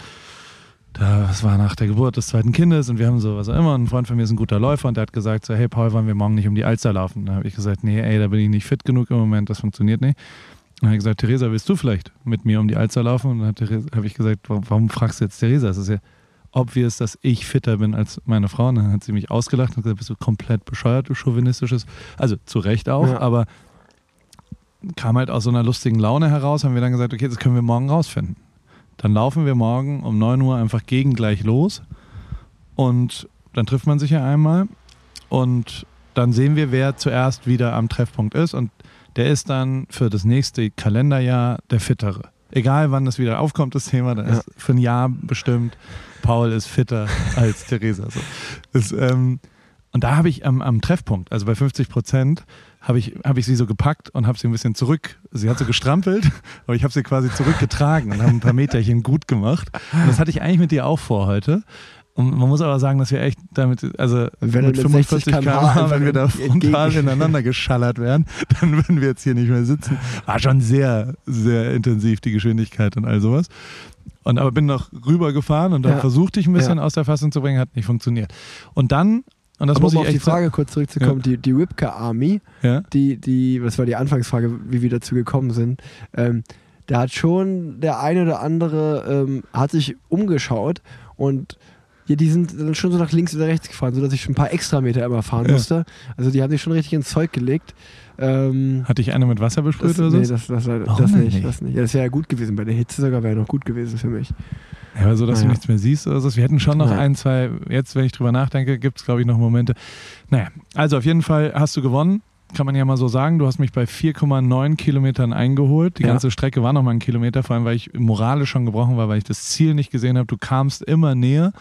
da, das war nach der Geburt des zweiten Kindes und wir haben so was auch immer. Und ein Freund von mir ist ein guter Läufer und der hat gesagt: so, Hey Paul, wollen wir morgen nicht um die Alster laufen? Da habe ich gesagt: Nee, ey, da bin ich nicht fit genug im Moment, das funktioniert nicht. Und dann hat er gesagt: Theresa, willst du vielleicht mit mir um die Alster laufen? Und dann habe ich gesagt: warum, warum fragst du jetzt Theresa? Es ist ja obvious, dass ich fitter bin als meine Frau. Und dann hat sie mich ausgelacht und gesagt: Bist du komplett bescheuert, du chauvinistisches. Also zu Recht auch, Ja. aber kam halt aus so einer lustigen Laune heraus, haben wir dann gesagt: Okay, das können wir morgen rausfinden. Dann laufen wir morgen um 9 Uhr einfach gegengleich los und dann trifft man sich ja einmal und dann sehen wir, wer zuerst wieder am Treffpunkt ist und der ist dann für das nächste Kalenderjahr der Fittere. Egal wann das wieder aufkommt, das Thema, dann ist für ein Jahr bestimmt, Paul ist fitter als Theresa. So. Das, ähm, und da habe ich am, am Treffpunkt, also bei 50 Prozent, habe ich, hab ich sie so gepackt und habe sie ein bisschen zurück. Sie hat so gestrampelt, [laughs] aber ich habe sie quasi zurückgetragen und habe ein paar Meterchen gut gemacht. Und das hatte ich eigentlich mit dir auch vor heute. Und man muss aber sagen, dass wir echt damit, also Wenn mit du mit 60 45 km/h wenn wir da frontal ineinander geschallert wären, [laughs] dann würden wir jetzt hier nicht mehr sitzen. War schon sehr, sehr intensiv, die Geschwindigkeit und all sowas. Und aber bin noch rübergefahren und dann Ja. versucht ich ein bisschen Ja. aus der Fassung zu bringen, hat nicht funktioniert. Und dann, und das aber muss um ich auf die sagen, Frage kurz zurückzukommen, die, die Ripka Army, ja, die, die, das war die Anfangsfrage, wie wir dazu gekommen sind, ähm, da hat schon der eine oder andere ähm, hat sich umgeschaut und ja, die sind dann schon so nach links oder rechts gefahren, sodass ich schon ein paar extra Meter immer fahren Ja. musste. Also die haben sich schon richtig ins Zeug gelegt. Ähm, hatte ich eine mit Wasser besprüht das, oder so? nee, das, das, das, das nicht, das nicht. Ja, das wäre ja gut gewesen. Bei der Hitze sogar wäre noch gut gewesen für mich. Ja, aber so, dass du Naja. nichts mehr siehst oder so. Wir hätten schon noch Nein. ein, zwei, jetzt, wenn ich drüber nachdenke, gibt es, glaube ich, noch Momente. Naja, also auf jeden Fall hast du gewonnen. Kann man ja mal so sagen. Du hast mich bei 4,9 Kilometern eingeholt. Die Ja. ganze Strecke war noch mal ein Kilometer, vor allem, weil ich moralisch schon gebrochen war, weil ich das Ziel nicht gesehen habe. Du kamst immer näher.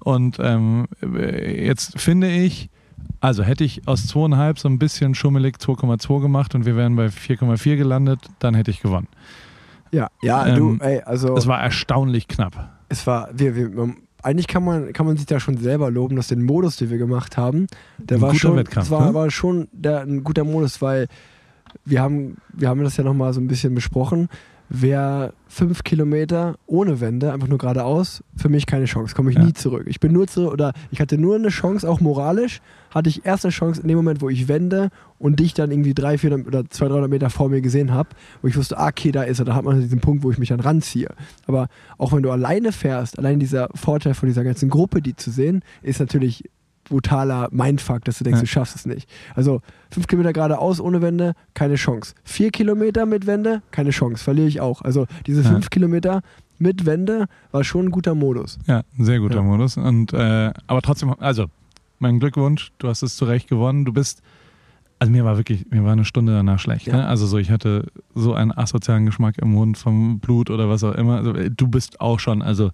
Und ähm, jetzt finde ich, also hätte ich aus 2,5 so ein bisschen schummelig 2,2 gemacht und wir wären bei 4,4 gelandet, dann hätte ich gewonnen. Ja, ja, Ähm, du, ey, also Es war erstaunlich knapp. es war, wir, wir, eigentlich kann man, kann man sich da schon selber loben, dass den Modus, den wir gemacht haben, der Ein war guter schon, Wettkampf, war, ne? war schon der, ein guter Modus, weil wir haben, wir haben das ja nochmal so ein bisschen besprochen. Wer fünf Kilometer ohne Wende, einfach nur geradeaus, für mich keine Chance, komme ich Ja. nie zurück. Ich bin nur zurück, oder ich hatte nur eine Chance, auch moralisch, hatte ich erst eine Chance in dem Moment, wo ich wende und dich dann irgendwie drei, 400 oder 200, 300 Meter vor mir gesehen habe, wo ich wusste, ah, okay, da ist er, da hat man diesen Punkt, wo ich mich dann ranziehe. Aber auch wenn du alleine fährst, allein dieser Vorteil von dieser ganzen Gruppe, die zu sehen, ist natürlich brutaler Mindfuck, dass du denkst, Ja. du schaffst es nicht. Also fünf Kilometer geradeaus ohne Wende, keine Chance. Vier Kilometer mit Wende, keine Chance, verliere ich auch. Also diese Ja. fünf Kilometer mit Wende war schon ein guter Modus. Ja, ein sehr guter Ja. Modus. Und, äh, aber trotzdem, also, mein Glückwunsch, du hast es zu Recht gewonnen. Du bist, also mir war wirklich, mir war eine Stunde danach schlecht. Ne? Also so, ich hatte so einen asozialen Geschmack im Mund vom Blut oder was auch immer. Also, du bist auch schon, also,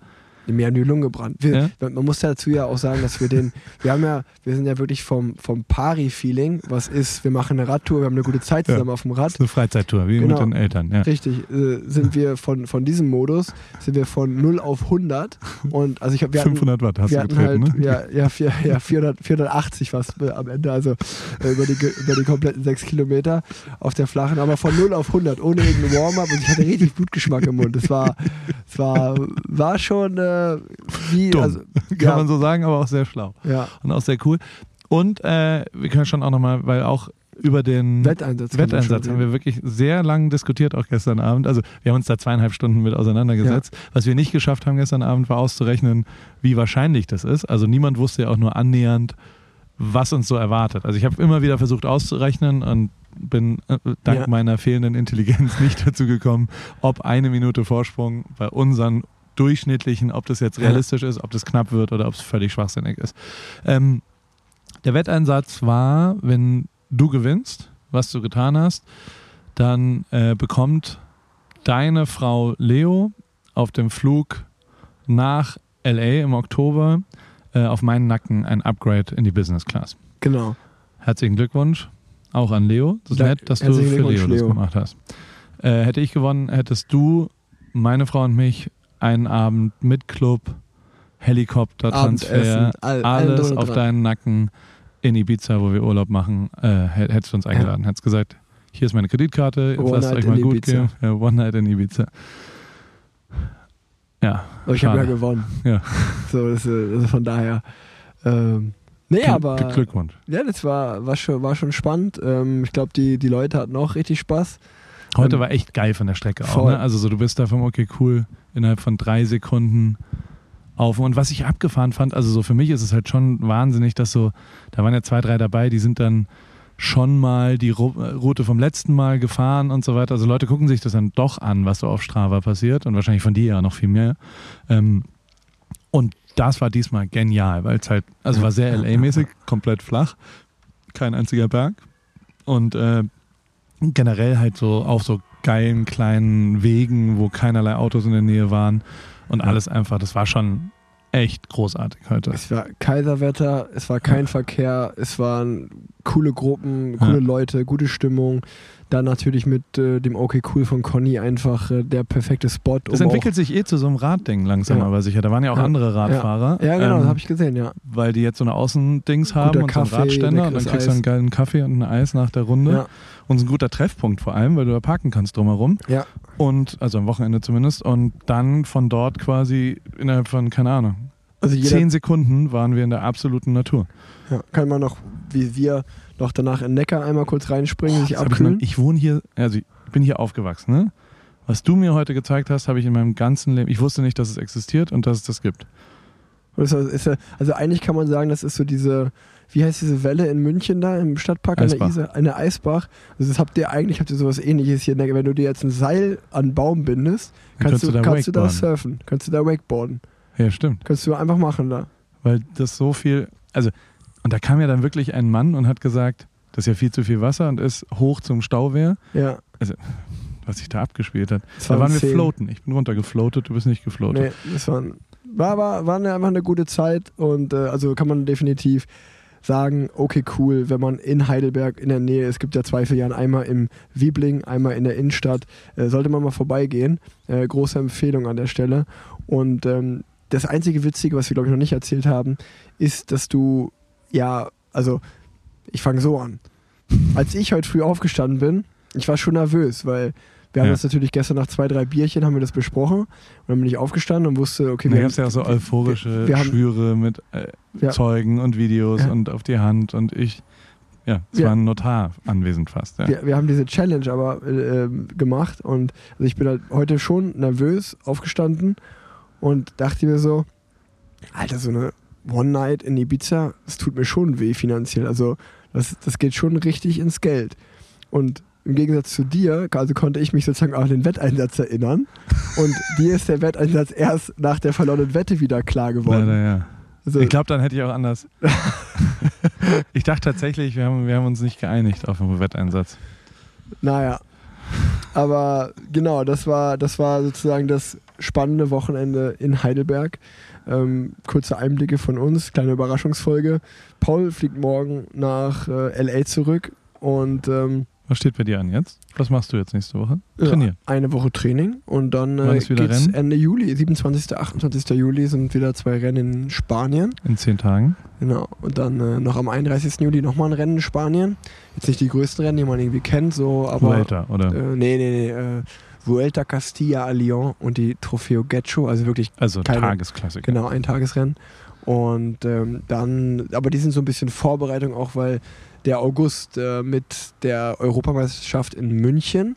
Mir haben die Lungen gebrannt. Wir, Ja? Man muss dazu ja auch sagen, dass wir den, wir haben ja, wir sind ja wirklich vom, vom Pari-Feeling, was ist, wir machen eine Radtour, wir haben eine gute Zeit Ja. zusammen auf dem Rad. das ist eine Freizeittour, wie Genau. mit den Eltern. Ja. Richtig, äh, sind wir von, von diesem Modus, sind wir von 0 auf 100 und also ich habe, wir hatten, 500 Watt hast wir du hatten getreten, halt, ne? ja, ja, vier, ja 400, 480 fast äh, am Ende, also äh, über, die, über die kompletten sechs Kilometer auf der flachen, aber von 0 auf 100, ohne irgendeinen Warm-up und ich hatte richtig Blutgeschmack im Mund. Es war, es war, war schon äh, wie, Dumm. also, [laughs] Kann ja, man so sagen, aber auch sehr schlau. ja, Und auch sehr cool. Und äh, wir können schon auch nochmal, weil auch über den Wetteinsatz. Wetteinsatz haben wir wirklich sehr lang diskutiert, auch gestern Abend. Also wir haben uns da zweieinhalb Stunden mit auseinandergesetzt. Was wir nicht geschafft haben gestern Abend, war auszurechnen, wie wahrscheinlich das ist. Also niemand wusste ja auch nur annähernd, was uns so erwartet. Also ich habe immer wieder versucht auszurechnen und bin äh, dank Ja. meiner fehlenden Intelligenz nicht [laughs] dazu gekommen, ob eine Minute Vorsprung bei unseren durchschnittlichen, ob das jetzt realistisch ist, ob das knapp wird oder ob es völlig schwachsinnig ist. Ähm, der Wetteinsatz war, wenn du gewinnst, was du getan hast, dann äh, bekommt deine Frau Leo auf dem Flug nach LA im Oktober äh, auf meinen Nacken ein Upgrade in die Business Class. Genau. Herzlichen Glückwunsch auch an Leo. Das ist Da- nett, dass du für Glückwunsch, Leo, das Leo. gemacht hast. Äh, hätte ich gewonnen, hättest du, meine Frau und mich einen Abend mit Club, Helikoptertransfer, all- alles auf dran. deinen Nacken in Ibiza, wo wir Urlaub machen, äh, hä- hättest du uns eingeladen. Hättest gesagt, hier ist meine Kreditkarte, jetzt lasst night euch mal gut Ibiza. gehen. Ja, One Night in Ibiza. Ja, Aber ich habe ja gewonnen. Ja. So, das, ist- also von daher. Ähm, nee, Gl- aber. Glückwunsch. Ja, das war, war, schon, war schon spannend. Ähm, ich glaube, die, die Leute hatten auch richtig Spaß. Heute Ähm, war echt geil von der Strecke auch. Ne? Also so, du bist da vom okay cool innerhalb von drei Sekunden auf. Und was ich abgefahren fand, also so für mich ist es halt schon wahnsinnig, dass so, da waren ja zwei, drei dabei, die sind dann schon mal die Route vom letzten Mal gefahren und so weiter. Also Leute gucken sich das dann doch an, was so auf Strava passiert und wahrscheinlich von dir ja noch viel mehr. Ähm, und das war diesmal genial, weil es halt, also war sehr LA-mäßig, komplett flach, kein einziger Berg. Und äh, generell halt so auf so geilen kleinen Wegen, wo keinerlei Autos in der Nähe waren und alles einfach, das war schon echt großartig heute. Es war Kaiserwetter, es war kein Verkehr, es waren coole Gruppen, coole Ja. Leute, gute Stimmung. Dann natürlich mit äh, dem OK Cool von Conny einfach äh, der perfekte Spot. Das um entwickelt sich eh zu so einem Radding langsam, Ja. aber sicher. Da waren ja auch Ja. andere Radfahrer. auch, Ja, genau, ähm, das habe ich gesehen, ja. Weil die jetzt so eine Außendings haben Guter und so einen Kaffee, Radständer und dann kriegst du einen geilen Kaffee und ein Eis nach der Runde. Ja, Und es ist ein guter Treffpunkt vor allem, weil du da parken kannst drumherum. ja. Und, also am Wochenende zumindest. Und dann von dort quasi innerhalb von, keine Ahnung, Also jeder zehn Sekunden waren wir in der absoluten Natur. ja, kann man noch, wie wir, noch danach in Neckar einmal kurz reinspringen, sich ich, abkühlen. ich wohne hier, also ich bin hier aufgewachsen, ne? Was du mir heute gezeigt hast, habe ich in meinem ganzen Leben. Ich wusste nicht, dass es existiert und dass es das gibt. Also eigentlich kann man sagen, das ist so diese, wie heißt diese Welle in München da im Stadtpark an der Eisbach. Isar? Eine Eisbach. Also das habt ihr eigentlich, habt ihr sowas ähnliches hier. Wenn du dir jetzt ein Seil an einen Baum bindest, Dann kannst, du, da kannst du da surfen, kannst du da wakeboarden. Ja, stimmt. Kannst du einfach machen da. Weil das so viel. Also, und da kam ja dann wirklich ein Mann und hat gesagt, das ist ja viel zu viel Wasser und ist hoch zum Stauwehr, Ja, was sich da abgespielt hat. Da waren wir floaten. Ich bin runtergefloatet, du bist nicht gefloatet. Nee, das war, war, war, war eine, einfach eine gute Zeit und äh, also kann man definitiv sagen, okay, cool, wenn man in Heidelberg in der Nähe, es gibt ja zwei Filialen, einmal im Wiebling, einmal in der Innenstadt, äh, sollte man mal vorbeigehen. Äh, große Empfehlung an der Stelle. Und ähm, das einzige Witzige, was wir glaube ich noch nicht erzählt haben, ist, dass du, ja, also ich fange so an. Als ich heute früh aufgestanden bin, ich war schon nervös, weil wir haben Ja. das natürlich gestern nach zwei, drei Bierchen haben wir das besprochen und dann bin ich aufgestanden und wusste, okay, Da wir gab es ja auch so euphorische wir, wir haben, Schwüre mit äh, Ja. Zeugen und Videos Ja. und auf die Hand und ich. Ja, es Wir- war ein Notar anwesend fast. Ja. wir, wir haben diese Challenge aber äh, ähm, gemacht und also ich bin halt heute schon nervös aufgestanden und dachte mir so, Alter, so eine One Night in Ibiza, das tut mir schon weh finanziell. Also das, das geht schon richtig ins Geld. Und im Gegensatz zu dir, also konnte ich mich sozusagen an den Wetteinsatz erinnern. Und [laughs] dir ist der Wetteinsatz erst nach der verlorenen Wette wieder klar geworden. Leider, ja. Also, Ich glaube, dann hätte ich auch anders. [laughs] ich dachte tatsächlich, wir haben, wir haben uns nicht geeinigt auf den Wetteinsatz. Naja. Aber genau, das war, das war sozusagen das spannende Wochenende in Heidelberg. Ähm, kurze Einblicke von uns, kleine Überraschungsfolge. Paul fliegt morgen nach äh, LA zurück und ähm, Was steht bei dir an jetzt? Was machst du jetzt nächste Woche? Trainieren. ja, eine Woche Training und dann äh, geht's Rennen? Ende Juli, 27. 28. Juli sind wieder zwei Rennen in Spanien. In zehn Tagen. Genau. Und dann äh, noch am 31. Juli nochmal ein Rennen in Spanien. Jetzt nicht die größten Rennen, die man irgendwie kennt, so, aber. Vuelta, oder? Äh, nee, nee, nee. Äh, Vuelta Castilla a Lyon und die Trofeo Getxo, also wirklich also keine- Tagesklassiker. genau ein Tagesrennen. Und ähm, dann, aber die sind so ein bisschen Vorbereitung auch, weil der August äh, mit der Europameisterschaft in München,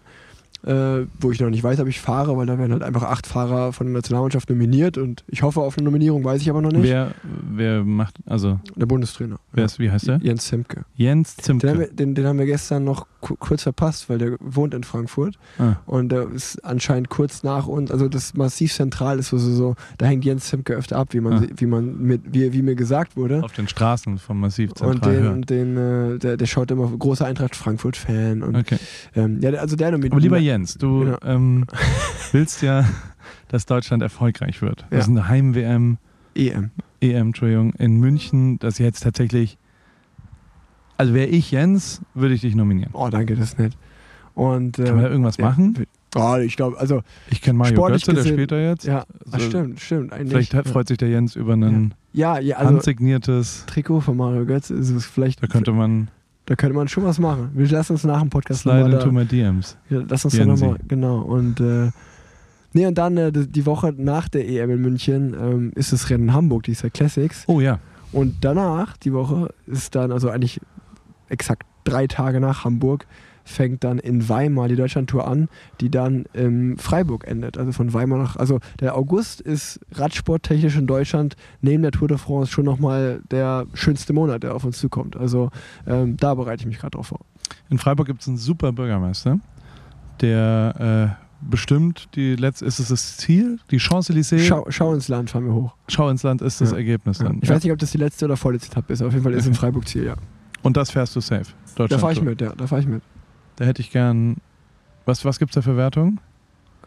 äh, wo ich noch nicht weiß, ob ich fahre, weil da werden halt einfach acht Fahrer von der Nationalmannschaft nominiert und ich hoffe auf eine Nominierung, weiß ich aber noch nicht. Wer, wer macht, also, Der Bundestrainer. wer ist, wie heißt der? Jens Semke. Jens Den haben, Zimke. wir, den, den haben wir gestern noch kurz verpasst, weil der wohnt in Frankfurt Ah. und der ist anscheinend kurz nach uns, also das massiv zentral ist, so, so, so da hängt Jens Zimke öfter ab, wie man, Ah. wie man mit, wie, wie mir gesagt wurde. Auf den Straßen vom Massiv Und zentral den, hören. den äh, der, der schaut immer großer Eintracht Frankfurt-Fan. Und Okay. ähm, ja, also der nominiert. Aber lieber Jens, du Genau. ähm, [laughs] willst ja, dass Deutschland erfolgreich wird. Das Ja. ist eine Heim-WM, EM. EM, Entschuldigung, in München, das jetzt tatsächlich. Also wäre ich Jens, würde ich dich nominieren. Oh, danke, das ist nett. Und, äh, Kann man da irgendwas ja, machen? Oh, ich glaube, also, Ich kenne Mario Götze, der gesehen- spielt da jetzt. ja, ach, So, stimmt, stimmt. Vielleicht hat- ja. freut sich der Jens über ein Ja, ja, also handsigniertes. Trikot von Mario Götz ist es vielleicht, Da könnte man da könnte man schon was machen. Wir lassen uns nach dem Podcast slide nochmal into da, my DMs. ja, lass uns da Jensi. nochmal, genau. Und, äh, nee, und dann äh, die Woche nach der EM in München ähm, ist das Rennen in Hamburg, die ist ja Classics. Oh ja. Und danach, die Woche, ist dann, also eigentlich exakt drei Tage nach Hamburg, fängt dann in Weimar die Deutschlandtour an, die dann in Freiburg endet. Also von Weimar nach, also der August ist radsporttechnisch in Deutschland neben der Tour de France schon nochmal der schönste Monat, der auf uns zukommt. Also ähm, da bereite ich mich gerade drauf vor. In Freiburg gibt es einen super Bürgermeister, der äh, bestimmt die letzte, ist es das Ziel? Die Champs-Élysées? Schau, schau ins Land, fahren wir hoch. Schau ins Land ist das Ja. Ergebnis dann. Ich ja. weiß nicht, ob das die letzte oder vorletzte Etappe ist, auf jeden Fall ist in [laughs] Freiburg Ziel, ja. Und das fährst du safe. Da fahre ich mit, ja, da fahre ich mit. Da hätte ich gern. Was, was gibt es da für Wertung?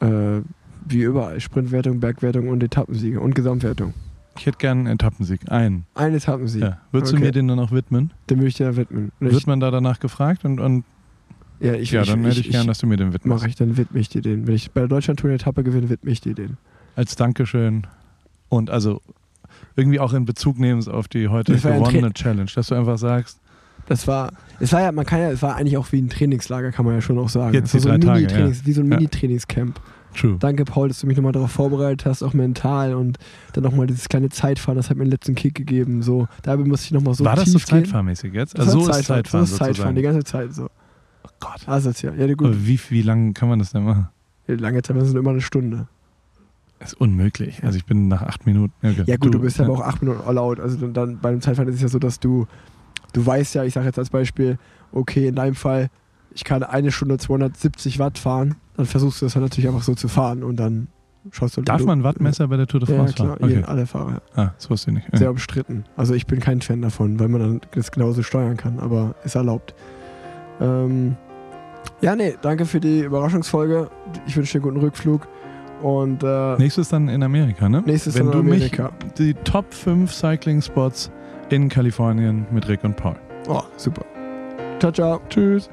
Äh, wie überall, Sprintwertung, Bergwertung und Etappensiege und Gesamtwertung. Ich hätte gern einen Etappensieg. Einen. Ein Etappensieg. Ja. Würdest Okay. du mir den dann auch widmen? Den würde ich dir widmen. Ich, Wird man da danach gefragt? Und, und ja, ich, ja, ich, dann hätte ich, gern, dass du mir den widmest. Mache ich, dann widme ich dir den. Wenn ich bei der Deutschlandtour eine Etappe gewinne, widme ich dir den. Als Dankeschön. Und also irgendwie auch in Bezug nehmst auf die heute gewonnene Challenge, dass du einfach sagst, Das war, es war ja, man kann ja, es war eigentlich auch wie ein Trainingslager, kann man ja schon auch sagen. Jetzt die so drei ein Tage, Mini-Trainings, wie so ein Ja. Mini-Trainingscamp. true. Danke, Paul, dass du mich nochmal darauf vorbereitet hast, auch mental und dann nochmal dieses kleine Zeitfahren, das hat mir einen letzten Kick gegeben. So, dabei musste ich nochmal so War das so zeitfahrmäßig jetzt? Also so ist Zeitfahren so ist Zeitfahren, die ganze Zeit so. oh Gott. Also jetzt ja, ja gut. Aber wie, wie lange kann man das denn machen? Lange Zeit, das sind immer eine Stunde. Das ist unmöglich. Also ich bin nach acht Minuten. Okay. Ja gut, du, bist ja aber auch acht Minuten all out. Also dann, dann bei dem Zeitfahren ist es ja so, dass du, du weißt ja, ich sage jetzt als Beispiel, okay, in deinem Fall, ich kann eine Stunde 270 Watt fahren, dann versuchst du das halt natürlich einfach so zu fahren und dann schaust du Darf du, man Wattmesser bei der Tour de Ja, France klar, fahren? Okay. alle Fahrer. Ah, das wusste ich nicht. Sehr umstritten. Also ich bin kein Fan davon, weil man dann das genauso steuern kann, aber ist erlaubt. Ähm, ja, nee, danke für die Überraschungsfolge. Ich wünsche dir einen guten Rückflug und äh, Nächstes dann in Amerika, ne? nächstes Wenn in du Amerika. mich die Top 5 Cycling-Spots in Kalifornien mit Rick und Paul. Oh, super. Ciao, ciao. Tschüss.